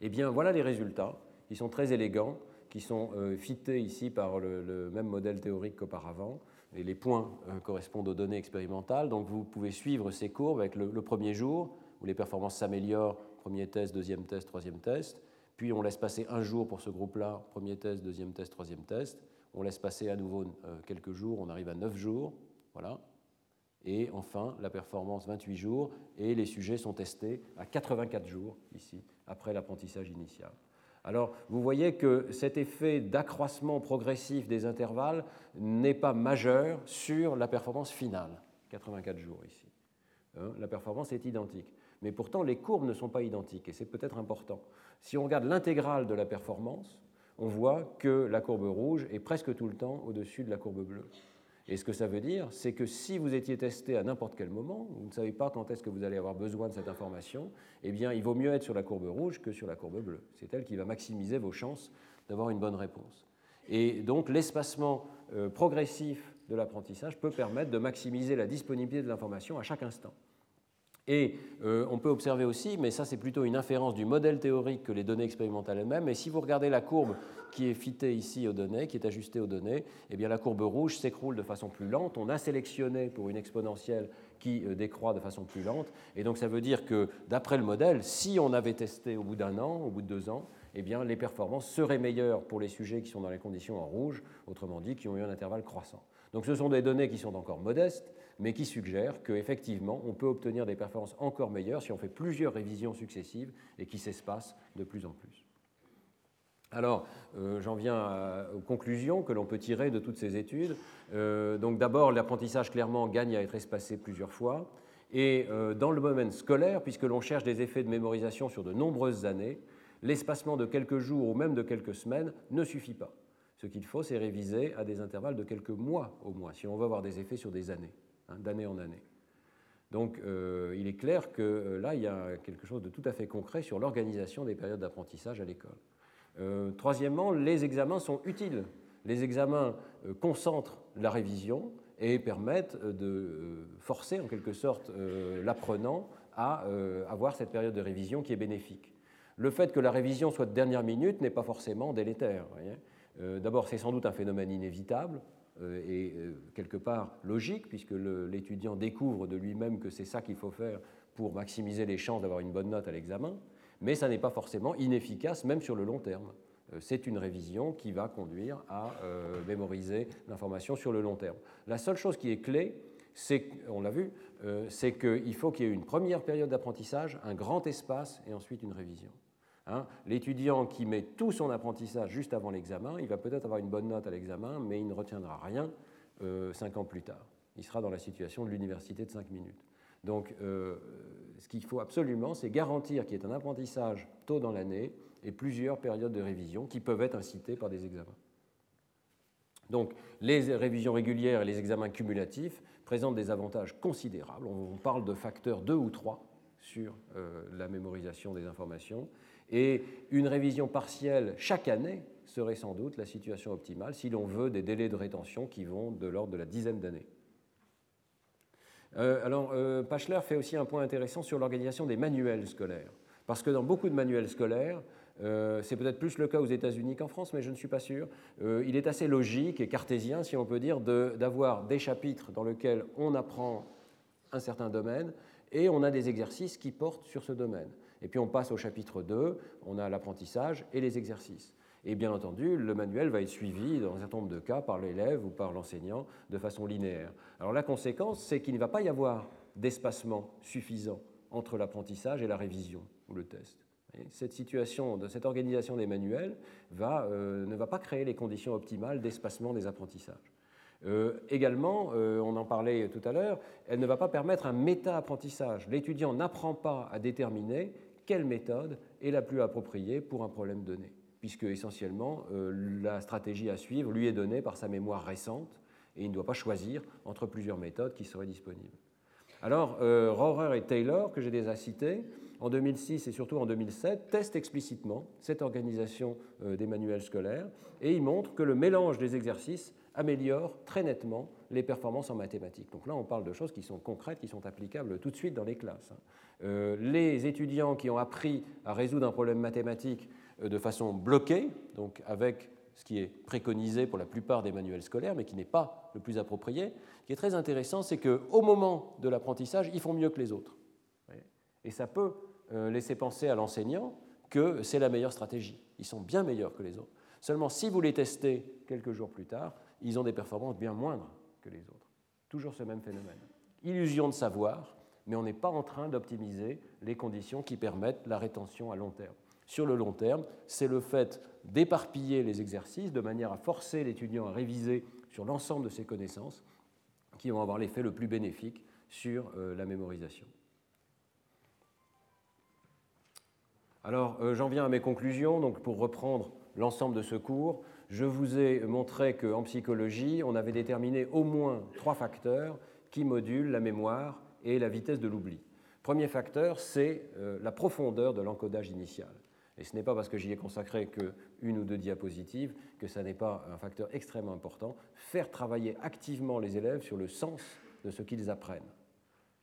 Eh bien, voilà les résultats, qui sont très élégants, qui sont euh, fités ici par le, même modèle théorique qu'auparavant, et les points correspondent aux données expérimentales, donc vous pouvez suivre ces courbes avec le premier jour, où les performances s'améliorent, premier test, deuxième test, troisième test. Puis on laisse passer un jour pour ce groupe-là, premier test, deuxième test, troisième test. On laisse passer à nouveau euh, quelques jours, on arrive à 9 jours. Voilà. Et enfin, la performance 28 jours, et les sujets sont testés à 84 jours, ici, après l'apprentissage initial. Alors, vous voyez que cet effet d'accroissement progressif des intervalles n'est pas majeur sur la performance finale, 84 jours ici. Hein, la performance est identique mais pourtant les courbes ne sont pas identiques, et c'est peut-être important. Si on regarde l'intégrale de la performance, on voit que la courbe rouge est presque tout le temps au-dessus de la courbe bleue. Et ce que ça veut dire, c'est que si vous étiez testé à n'importe quel moment, vous ne savez pas quand est-ce que vous allez avoir besoin de cette information, eh bien, il vaut mieux être sur la courbe rouge que sur la courbe bleue. C'est elle qui va maximiser vos chances d'avoir une bonne réponse. Et donc, l'espacement euh, progressif de l'apprentissage peut permettre de maximiser la disponibilité de l'information à chaque instant. Et euh, on peut observer aussi, mais ça c'est plutôt une inférence du modèle théorique que les données expérimentales elles-mêmes, mais si vous regardez la courbe qui est fitée ici aux données, qui est ajustée aux données, eh bien la courbe rouge s'écroule de façon plus lente. On a sélectionné pour une exponentielle qui euh, décroît de façon plus lente. Et donc ça veut dire que d'après le modèle, si on avait testé au bout d'un an, au bout de deux ans, eh bien, les performances seraient meilleures pour les sujets qui sont dans les conditions en rouge, autrement dit, qui ont eu un intervalle croissant. Donc ce sont des données qui sont encore modestes, mais qui suggèrent qu'effectivement, on peut obtenir des performances encore meilleures si on fait plusieurs révisions successives et qui s'espacent de plus en plus. Alors, euh, j'en viens aux conclusions que l'on peut tirer de toutes ces études. Euh, donc, d'abord, l'apprentissage clairement gagne à être espacé plusieurs fois. Et euh, dans le domaine scolaire, puisque l'on cherche des effets de mémorisation sur de nombreuses années, l'espacement de quelques jours ou même de quelques semaines ne suffit pas. Ce qu'il faut, c'est réviser à des intervalles de quelques mois au moins, si on veut avoir des effets sur des années. Hein, d'année en année. Donc euh, il est clair que euh, là, il y a quelque chose de tout à fait concret sur l'organisation des périodes d'apprentissage à l'école. Euh, troisièmement, les examens sont utiles. Les examens concentrent la révision et permettent de forcer en quelque sorte l'apprenant à avoir cette période de révision qui est bénéfique. Le fait que la révision soit de dernière minute n'est pas forcément délétère. D'abord, c'est sans doute un phénomène inévitable. Euh, est euh, quelque part logique, puisque l'étudiant découvre de lui-même que c'est ça qu'il faut faire pour maximiser les chances d'avoir une bonne note à l'examen, mais ça n'est pas forcément inefficace, même sur le long terme. Euh, c'est une révision qui va conduire à mémoriser l'information sur le long terme. La seule chose qui est clé, c'est, on l'a vu, c'est qu'il faut qu'il y ait une première période d'apprentissage, un grand espace et ensuite une révision. Hein. L'étudiant qui met tout son apprentissage juste avant l'examen, il va peut-être avoir une bonne note à l'examen, mais il ne retiendra rien euh, cinq ans plus tard. Il sera dans la situation de l'université de cinq minutes. Donc, euh, ce qu'il faut absolument, c'est garantir qu'il y ait un apprentissage tôt dans l'année et plusieurs périodes de révision qui peuvent être incitées par des examens. Donc, les révisions régulières et les examens cumulatifs présentent des avantages considérables. On parle de facteurs 2 ou 3 sur euh, la mémorisation des informations. Et une révision partielle chaque année serait sans doute la situation optimale si l'on veut des délais de rétention qui vont de l'ordre de la dizaine d'années. Euh, alors, euh, Pachler fait aussi un point intéressant sur l'organisation des manuels scolaires. Parce que dans beaucoup de manuels scolaires, euh, c'est peut-être plus le cas aux États-Unis qu'en France, mais je ne suis pas sûr. il est assez logique et cartésien, si on peut dire, d'avoir des chapitres dans lesquels on apprend un certain domaine et on a des exercices qui portent sur ce domaine. Et puis on passe au chapitre 2, on a l'apprentissage et les exercices. Et bien entendu, le manuel va être suivi dans un certain nombre de cas par l'élève ou par l'enseignant de façon linéaire. Alors la conséquence, c'est qu'il ne va pas y avoir d'espacement suffisant entre l'apprentissage et la révision ou le test. cette situation, cette organisation des manuels euh, ne va pas créer les conditions optimales d'espacement des apprentissages. Euh, également, euh, on en parlait tout à l'heure, elle ne va pas permettre un méta-apprentissage. L'étudiant n'apprend pas à déterminer quelle méthode est la plus appropriée pour un problème donné, puisque essentiellement euh, la stratégie à suivre lui est donnée par sa mémoire récente et il ne doit pas choisir entre plusieurs méthodes qui seraient disponibles. Alors, euh, Rohrer et Taylor, que j'ai déjà cités, en 2006 et surtout en 2007, testent explicitement cette organisation euh, des manuels scolaires et ils montrent que le mélange des exercices améliore très nettement les performances en mathématiques. Donc là, on parle de choses qui sont concrètes, qui sont applicables tout de suite dans les classes. Hein. Euh, les étudiants qui ont appris à résoudre un problème mathématique euh, de façon bloquée, donc avec ce qui est préconisé pour la plupart des manuels scolaires, mais qui n'est pas le plus approprié, ce qui est très intéressant, c'est qu'au moment de l'apprentissage, ils font mieux que les autres. Et ça peut euh, laisser penser à l'enseignant que c'est la meilleure stratégie. Ils sont bien meilleurs que les autres. Seulement, si vous les testez quelques jours plus tard, ils ont des performances bien moindres que les autres. Toujours ce même phénomène. Illusion de savoir, mais on n'est pas en train d'optimiser les conditions qui permettent la rétention à long terme. Sur le long terme, c'est le fait d'éparpiller les exercices de manière à forcer l'étudiant à réviser sur l'ensemble de ses connaissances qui vont avoir l'effet le plus bénéfique sur euh, la mémorisation. Alors, euh, j'en viens à mes conclusions. Donc, pour reprendre l'ensemble de ce cours, je vous ai montré qu'en psychologie, on avait déterminé au moins trois facteurs qui modulent la mémoire et la vitesse de l'oubli. Premier facteur, c'est euh, la profondeur de l'encodage initial. Et ce n'est pas parce que j'y ai consacré qu'une ou deux diapositives que ça n'est pas un facteur extrêmement important. Faire travailler activement les élèves sur le sens de ce qu'ils apprennent.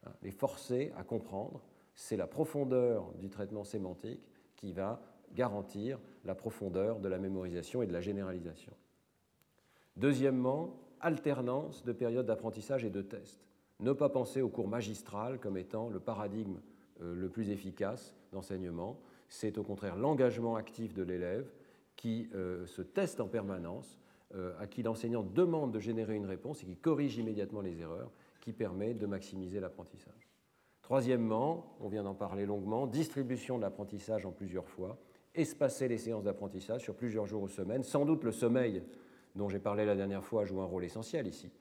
Hein, les forcer à comprendre, c'est la profondeur du traitement sémantique qui va garantir la profondeur de la mémorisation et de la généralisation. Deuxièmement, alternance de périodes d'apprentissage et de tests. Ne pas penser au cours magistral comme étant le paradigme euh, le plus efficace d'enseignement. C'est au contraire l'engagement actif de l'élève qui euh, se teste en permanence, euh, à qui l'enseignant demande de générer une réponse et qui corrige immédiatement les erreurs, qui permet de maximiser l'apprentissage. Troisièmement, on vient d'en parler longuement, distribution de l'apprentissage en plusieurs fois, espacer les séances d'apprentissage sur plusieurs jours ou semaines. Sans doute le sommeil, dont j'ai parlé la dernière fois, joue un rôle essentiel ici.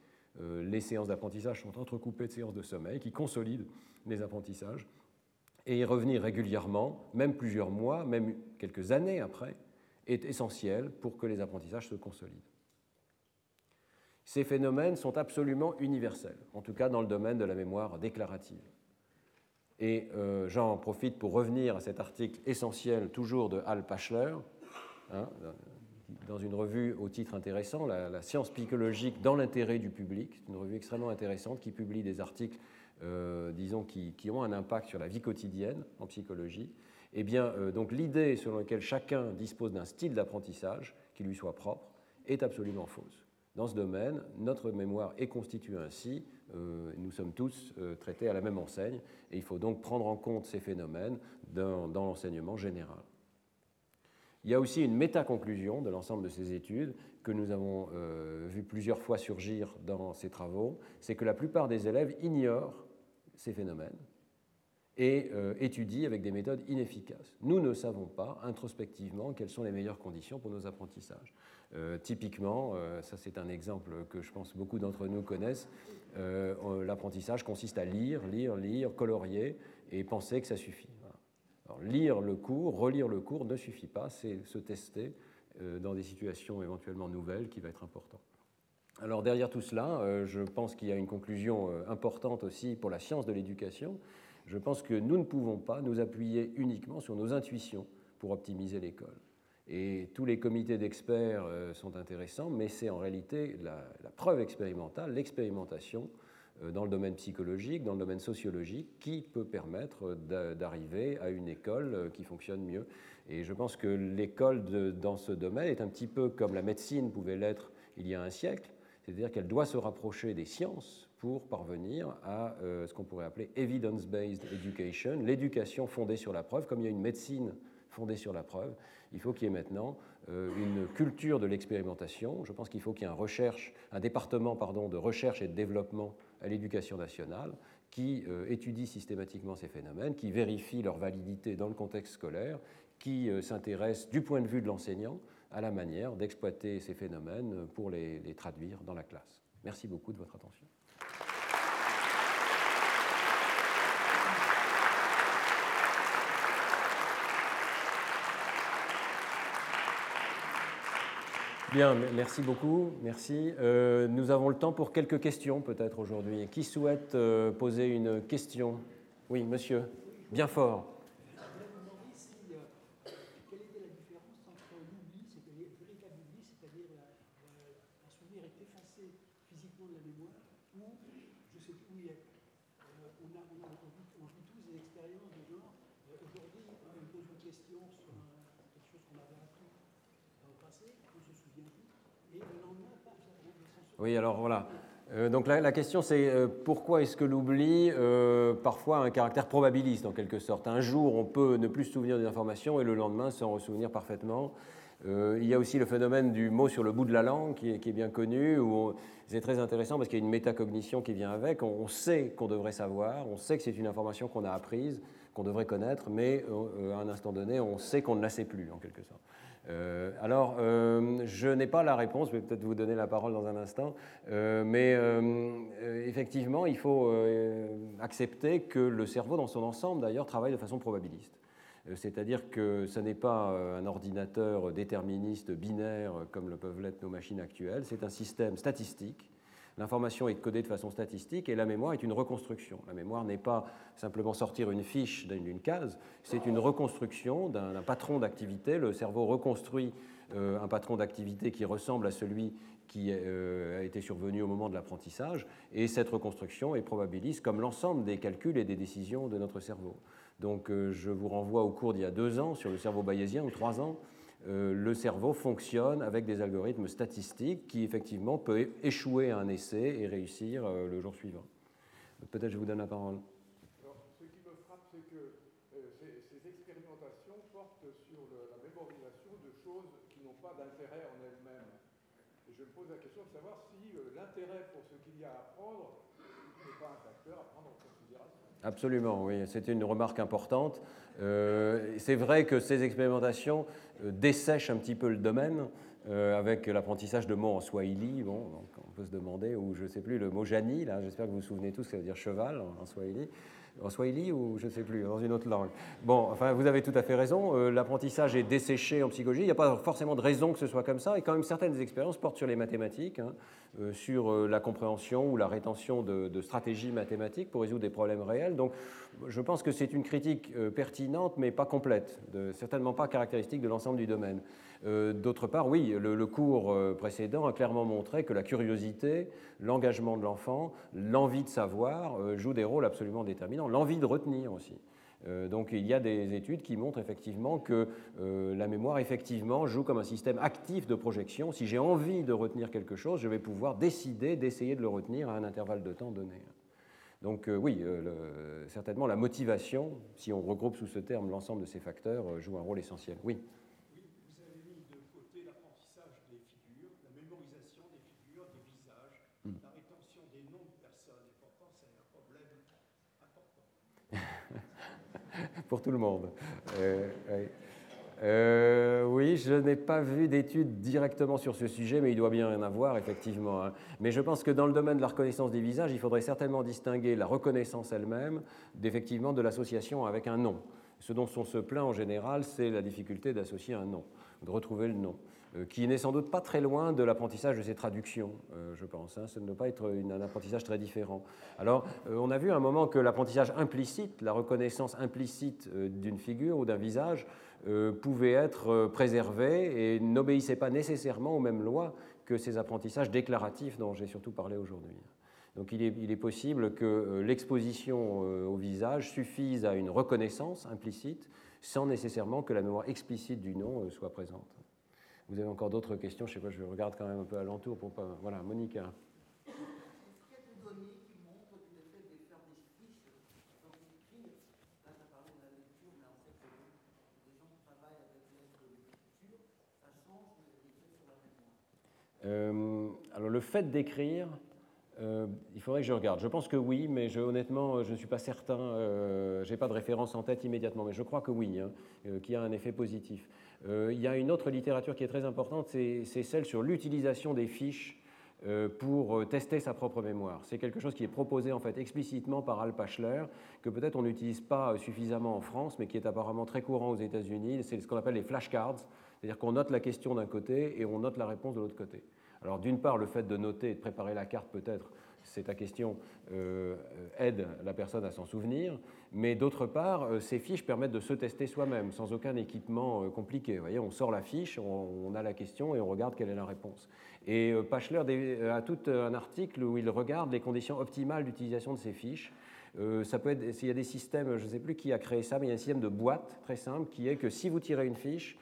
Euh, les séances d'apprentissage sont entrecoupées de séances de sommeil qui consolident les apprentissages. Et y revenir régulièrement, même plusieurs mois, même quelques années après, est essentiel pour que les apprentissages se consolident. Ces phénomènes sont absolument universels, en tout cas dans le domaine de la mémoire déclarative. Et euh, j'en profite pour revenir à cet article essentiel, toujours de Hal Pachler, hein, dans une revue au titre intéressant, la, science psychologique dans l'intérêt du public. C'est une revue extrêmement intéressante qui publie des articles, euh, disons, qui, ont un impact sur la vie quotidienne en psychologie. Eh bien, euh, donc l'idée selon laquelle chacun dispose d'un style d'apprentissage qui lui soit propre est absolument fausse. Dans ce domaine, notre mémoire est constituée ainsi nous sommes tous euh, traités à la même enseigne et il faut donc prendre en compte ces phénomènes dans, l'enseignement général. Il y a aussi une méta-conclusion de l'ensemble de ces études que nous avons euh, vu plusieurs fois surgir dans ces travaux, c'est que la plupart des élèves ignorent ces phénomènes et étudient avec des méthodes inefficaces. Nous ne savons pas introspectivement quelles sont les meilleures conditions pour nos apprentissages. Euh, typiquement, euh, ça c'est un exemple que je pense beaucoup d'entre nous connaissent, euh, l'apprentissage consiste à lire, lire, lire, colorier et penser que ça suffit. lire le cours, relire le cours ne suffit pas, c'est se tester dans des situations éventuellement nouvelles qui va être important. Alors derrière tout cela, je pense qu'il y a une conclusion importante aussi pour la science de l'éducation. Je pense que nous ne pouvons pas nous appuyer uniquement sur nos intuitions pour optimiser l'école. Et tous les comités d'experts euh, sont intéressants, mais c'est en réalité la, preuve expérimentale, l'expérimentation euh, dans le domaine psychologique, dans le domaine sociologique, qui peut permettre d'arriver à une école euh, qui fonctionne mieux. Et je pense que l'école dans ce domaine est un petit peu comme la médecine pouvait l'être il y a un siècle, c'est-à-dire qu'elle doit se rapprocher des sciences pour parvenir à ce qu'on pourrait appeler evidence-based education, l'éducation fondée sur la preuve, comme il y a une médecine fondée sur la preuve, il faut qu'il y ait maintenant euh, une culture de l'expérimentation. Je pense qu'il faut qu'il y ait un, département de recherche et de développement à l'éducation nationale qui euh, étudie systématiquement ces phénomènes, qui vérifie leur validité dans le contexte scolaire, qui euh, s'intéresse du point de vue de l'enseignant à la manière d'exploiter ces phénomènes pour les traduire dans la classe. Merci beaucoup de votre attention. Bien, merci beaucoup. Merci. Euh, nous avons le temps pour quelques questions peut-être aujourd'hui. Qui souhaite euh, poser une question? Oui, monsieur. Bien fort. Alors voilà. Euh, donc la, question c'est euh, pourquoi est-ce que l'oubli euh, parfois a un caractère probabiliste en quelque sorte? Un jour on peut ne plus se souvenir des informations et le lendemain s'en ressouvenir parfaitement. il y a aussi le phénomène du mot sur le bout de la langue qui est, bien connu, c'est très intéressant parce qu'il y a une métacognition qui vient avec. On, sait qu'on devrait savoir, on sait que c'est une information qu'on a apprise, qu'on devrait connaître, mais à un instant donné on sait qu'on ne la sait plus en quelque sorte. Euh, alors, euh, je n'ai pas la réponse, je vais peut-être vous donner la parole dans un instant, euh, mais effectivement, il faut accepter que le cerveau dans son ensemble, d'ailleurs, travaille de façon probabiliste. C'est-à-dire que ce n'est pas un ordinateur déterministe binaire comme le peuvent l'être nos machines actuelles, c'est un système statistique L'information est codée de façon statistique et la mémoire est une reconstruction. La mémoire n'est pas simplement sortir une fiche d'une case, c'est une reconstruction d'un patron d'activité. Le cerveau reconstruit euh, un patron d'activité qui ressemble à celui qui euh, a été survenu au moment de l'apprentissage, et cette reconstruction est probabiliste comme l'ensemble des calculs et des décisions de notre cerveau. Donc euh, je vous renvoie au cours d'il y a deux ans sur le cerveau bayésien, ou trois ans, le cerveau fonctionne avec des algorithmes statistiques qui effectivement peut échouer à un essai et réussir euh, le jour suivant. Peut-être je vous donne la parole. ce qui me frappe, c'est que euh, ces, expérimentations portent sur la mémorisation de choses qui n'ont pas d'intérêt en elles-mêmes. Et je me pose la question de savoir si l'intérêt pour ce qu'il y a à apprendre n'est pas un facteur à prendre en considération. Absolument, oui. C'était une remarque importante. C'est vrai que ces expérimentations euh, dessèche un petit peu le domaine euh, avec l'apprentissage de mots en swahili. On peut se demander, ou je ne sais plus, le mot jani, j'espère que vous vous souvenez tous, ça veut dire cheval en swahili en swahili ou je ne sais plus, dans une autre langue. Bon, enfin, vous avez tout à fait raison. Euh, l'apprentissage est desséché en psychologie. Il n'y a pas forcément de raison que ce soit comme ça. Et quand même, certaines expériences portent sur les mathématiques, hein, euh, sur euh, la compréhension ou la rétention de, stratégies mathématiques pour résoudre des problèmes réels. Donc, je pense que c'est une critique pertinente, mais pas complète, certainement pas caractéristique de l'ensemble du domaine. D'autre part, oui, le, cours précédent a clairement montré que la curiosité, l'engagement de l'enfant, l'envie de savoir jouent des rôles absolument déterminants l'envie de retenir aussi. Euh, donc il y a des études qui montrent effectivement que euh, la mémoire effectivement joue comme un système actif de projection. Si j'ai envie de retenir quelque chose, je vais pouvoir décider d'essayer de le retenir à un intervalle de temps donné. Donc euh, oui, certainement la motivation, si on regroupe sous ce terme l'ensemble de ces facteurs, joue un rôle essentiel. Oui. pour tout le monde. Euh, euh, oui, je n'ai pas vu d'études directement sur ce sujet, mais il doit bien y en avoir, effectivement. Hein. Mais je pense que dans le domaine de la reconnaissance des visages, il faudrait certainement distinguer la reconnaissance elle-même d'effectivement de l'association avec un nom. Ce dont on se plaint en général, c'est la difficulté d'associer un nom, de retrouver le nom. Euh, qui n'est sans doute pas très loin de l'apprentissage de ces traductions, euh, je pense. Hein. Ce ne doit pas être un apprentissage très différent. Alors, euh, on a vu à un moment que l'apprentissage implicite, la reconnaissance implicite d'une figure ou d'un visage, pouvait être préservé et n'obéissait pas nécessairement aux mêmes lois que ces apprentissages déclaratifs dont j'ai surtout parlé aujourd'hui. Donc il est, il est, possible que l'exposition au visage suffise à une reconnaissance implicite sans nécessairement que la mémoire explicite du nom soit présente. Vous avez encore d'autres questions Je sais pas, je regarde quand même un peu alentour pour pas. Voilà, Monica. Euh, alors le fait d'écrire, euh, il faudrait que je regarde. Je pense que oui, mais je, honnêtement, je ne suis pas certain. Euh, je n'ai pas de référence en tête immédiatement, mais je crois que oui, hein, euh, qu'il y a un effet positif. Euh, il y a une autre littérature qui est très importante, c'est celle sur l'utilisation des fiches euh, pour euh, tester sa propre mémoire. C'est quelque chose qui est proposé en fait explicitement par Al Pachler, que peut-être on n'utilise pas suffisamment en France, mais qui est apparemment très courant aux États-Unis. C'est ce qu'on appelle les flashcards, C'est-à-dire qu'on note la question d'un côté et on note la réponse de l'autre côté. Alors d'une part, le fait de noter et de préparer la carte peut-être, c'est question, euh, aide la personne à s'en souvenir, mais d'autre part, euh, ces fiches permettent de se tester soi-même, sans aucun équipement euh, compliqué. Vous voyez, on sort la fiche, on, a la question et on regarde quelle est la réponse. Et Pachler a tout un article où il regarde les conditions optimales d'utilisation de ces fiches. ça peut être, s'il y a des systèmes, je ne sais plus qui a créé ça, mais il y a un système de boîte très simple qui est que si vous tirez une fiche,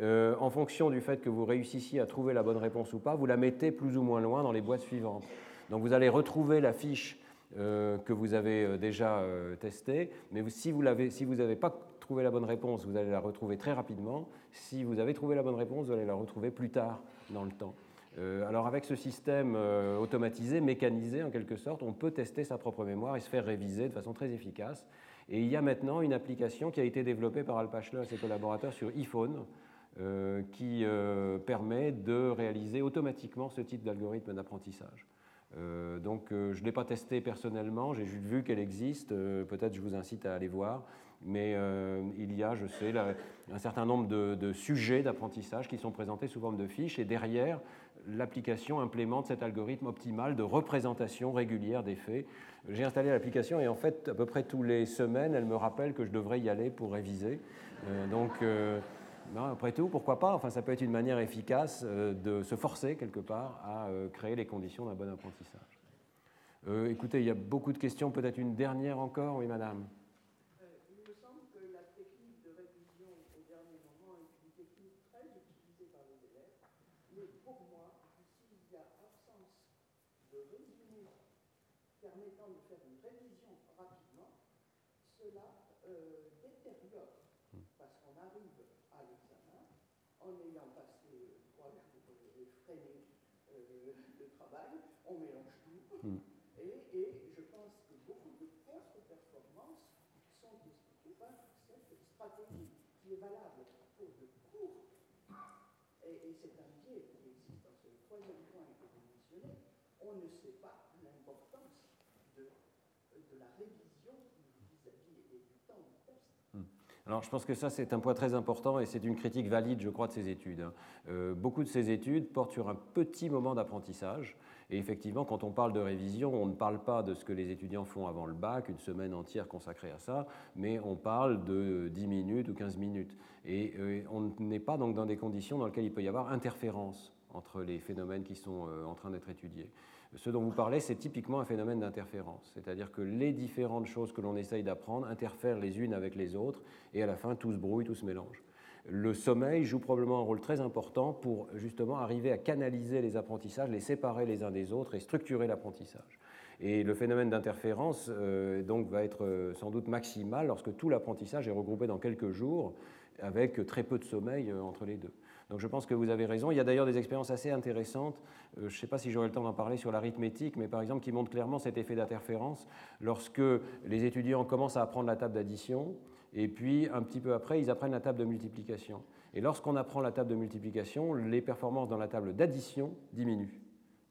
en fonction du fait que vous réussissiez à trouver la bonne réponse ou pas, vous la mettez plus ou moins loin dans les boîtes suivantes. Donc vous allez retrouver la fiche euh, que vous avez euh, déjà testée, mais si vous n'avez pas trouvé la bonne réponse, vous allez la retrouver très rapidement. Si vous avez trouvé la bonne réponse, vous allez la retrouver plus tard dans le temps. alors avec ce système automatisé, mécanisé en quelque sorte, on peut tester sa propre mémoire et se faire réviser de façon très efficace. Et il y a maintenant une application qui a été développée par Al Pachler et ses collaborateurs sur iPhone, euh, qui euh, permet de réaliser automatiquement ce type d'algorithme d'apprentissage. Euh, donc je ne l'ai pas testé personnellement, j'ai juste vu qu'elle existe, peut-être je vous incite à aller voir, mais il y a, je sais, un certain nombre de, de sujets d'apprentissage qui sont présentés sous forme de fiches, et derrière, l'application implémente cet algorithme optimal de représentation régulière des faits. J'ai installé l'application et en fait, à peu près tous les semaines, elle me rappelle que je devrais y aller pour réviser. donc après tout, pourquoi pas? Enfin, ça peut être une manière efficace euh, de se forcer quelque part à euh, créer les conditions d'un bon apprentissage. Euh, écoutez, il y a beaucoup de questions. Peut-être une dernière encore? Oui, madame. il me semble que la technique de révision au dernier moment est une technique très utilisée par les élèves. Mais pour moi, s'il y a absence de résumé permettant de faire une révision rapidement, cela détériore. Parce qu'on arrive en ayant passé trois jours freiner euh, le travail, on mélange tout. Mm. Et, et, je pense que beaucoup de contre-performances sont expliquées par cette stratégie qui est valable pour de cours. Et, et c'est un biais qui existe dans ce troisième point que vous mentionnez. On ne sait pas l'importance de, de la révision vis-à-vis -vis du temps de test. Mm. Alors je pense que ça c'est un point très important et c'est une critique valide je crois de ces études. Hein. Euh, beaucoup de ces études portent sur un petit moment d'apprentissage et effectivement quand on parle de révision on ne parle pas de ce que les étudiants font avant le bac, une semaine entière consacrée à ça, mais on parle de 10 minutes ou 15 minutes et euh, on n'est pas donc dans des conditions dans lesquelles il peut y avoir interférence entre les phénomènes qui sont euh, en train d'être étudiés. Ce dont vous parlez, c'est typiquement un phénomène d'interférence, c'est-à-dire que les différentes choses que l'on essaye d'apprendre interfèrent les unes avec les autres, et à la fin, tout se brouille, tout se mélange. Le sommeil joue probablement un rôle très important pour justement arriver à canaliser les apprentissages, les séparer les uns des autres et structurer l'apprentissage. Et le phénomène d'interférence euh, donc va être euh, sans doute maximal lorsque tout l'apprentissage est regroupé dans quelques jours, avec très peu de sommeil euh, entre les deux. Donc je pense que vous avez raison. Il y a d'ailleurs des expériences assez intéressantes, je ne sais pas si j'aurai le temps d'en parler sur l'arithmétique, mais par exemple qui montrent clairement cet effet d'interférence lorsque les étudiants commencent à apprendre la table d'addition, et puis un petit peu après, ils apprennent la table de multiplication. Et lorsqu'on apprend la table de multiplication, les performances dans la table d'addition diminuent,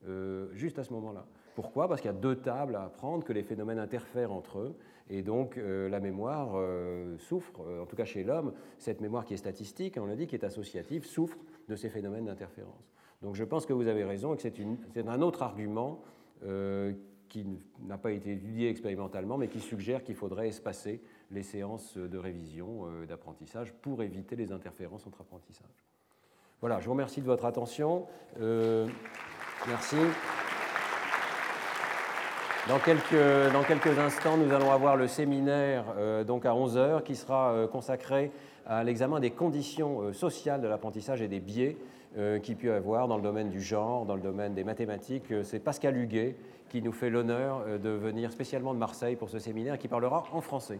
euh, juste à ce moment-là. Pourquoi? Parce qu'il y a deux tables à apprendre, que les phénomènes interfèrent entre eux, et donc euh, la mémoire euh, souffre, en tout cas chez l'homme, cette mémoire qui est statistique, on l'a dit, qui est associative, souffre de ces phénomènes d'interférence. Donc je pense que vous avez raison et que c'est un autre argument qui n'a pas été étudié expérimentalement, mais qui suggère qu'il faudrait espacer les séances de révision, d'apprentissage, pour éviter les interférences entre apprentissages. Voilà, je vous remercie de votre attention. merci. Dans quelques, instants, nous allons avoir le séminaire euh, donc à 11h qui sera euh, consacré à l'examen des conditions euh, sociales de l'apprentissage et des biais qu'il peut y avoir dans le domaine du genre, dans le domaine des mathématiques. C'est Pascal Huguet qui nous fait l'honneur de venir spécialement de Marseille pour ce séminaire qui parlera en français.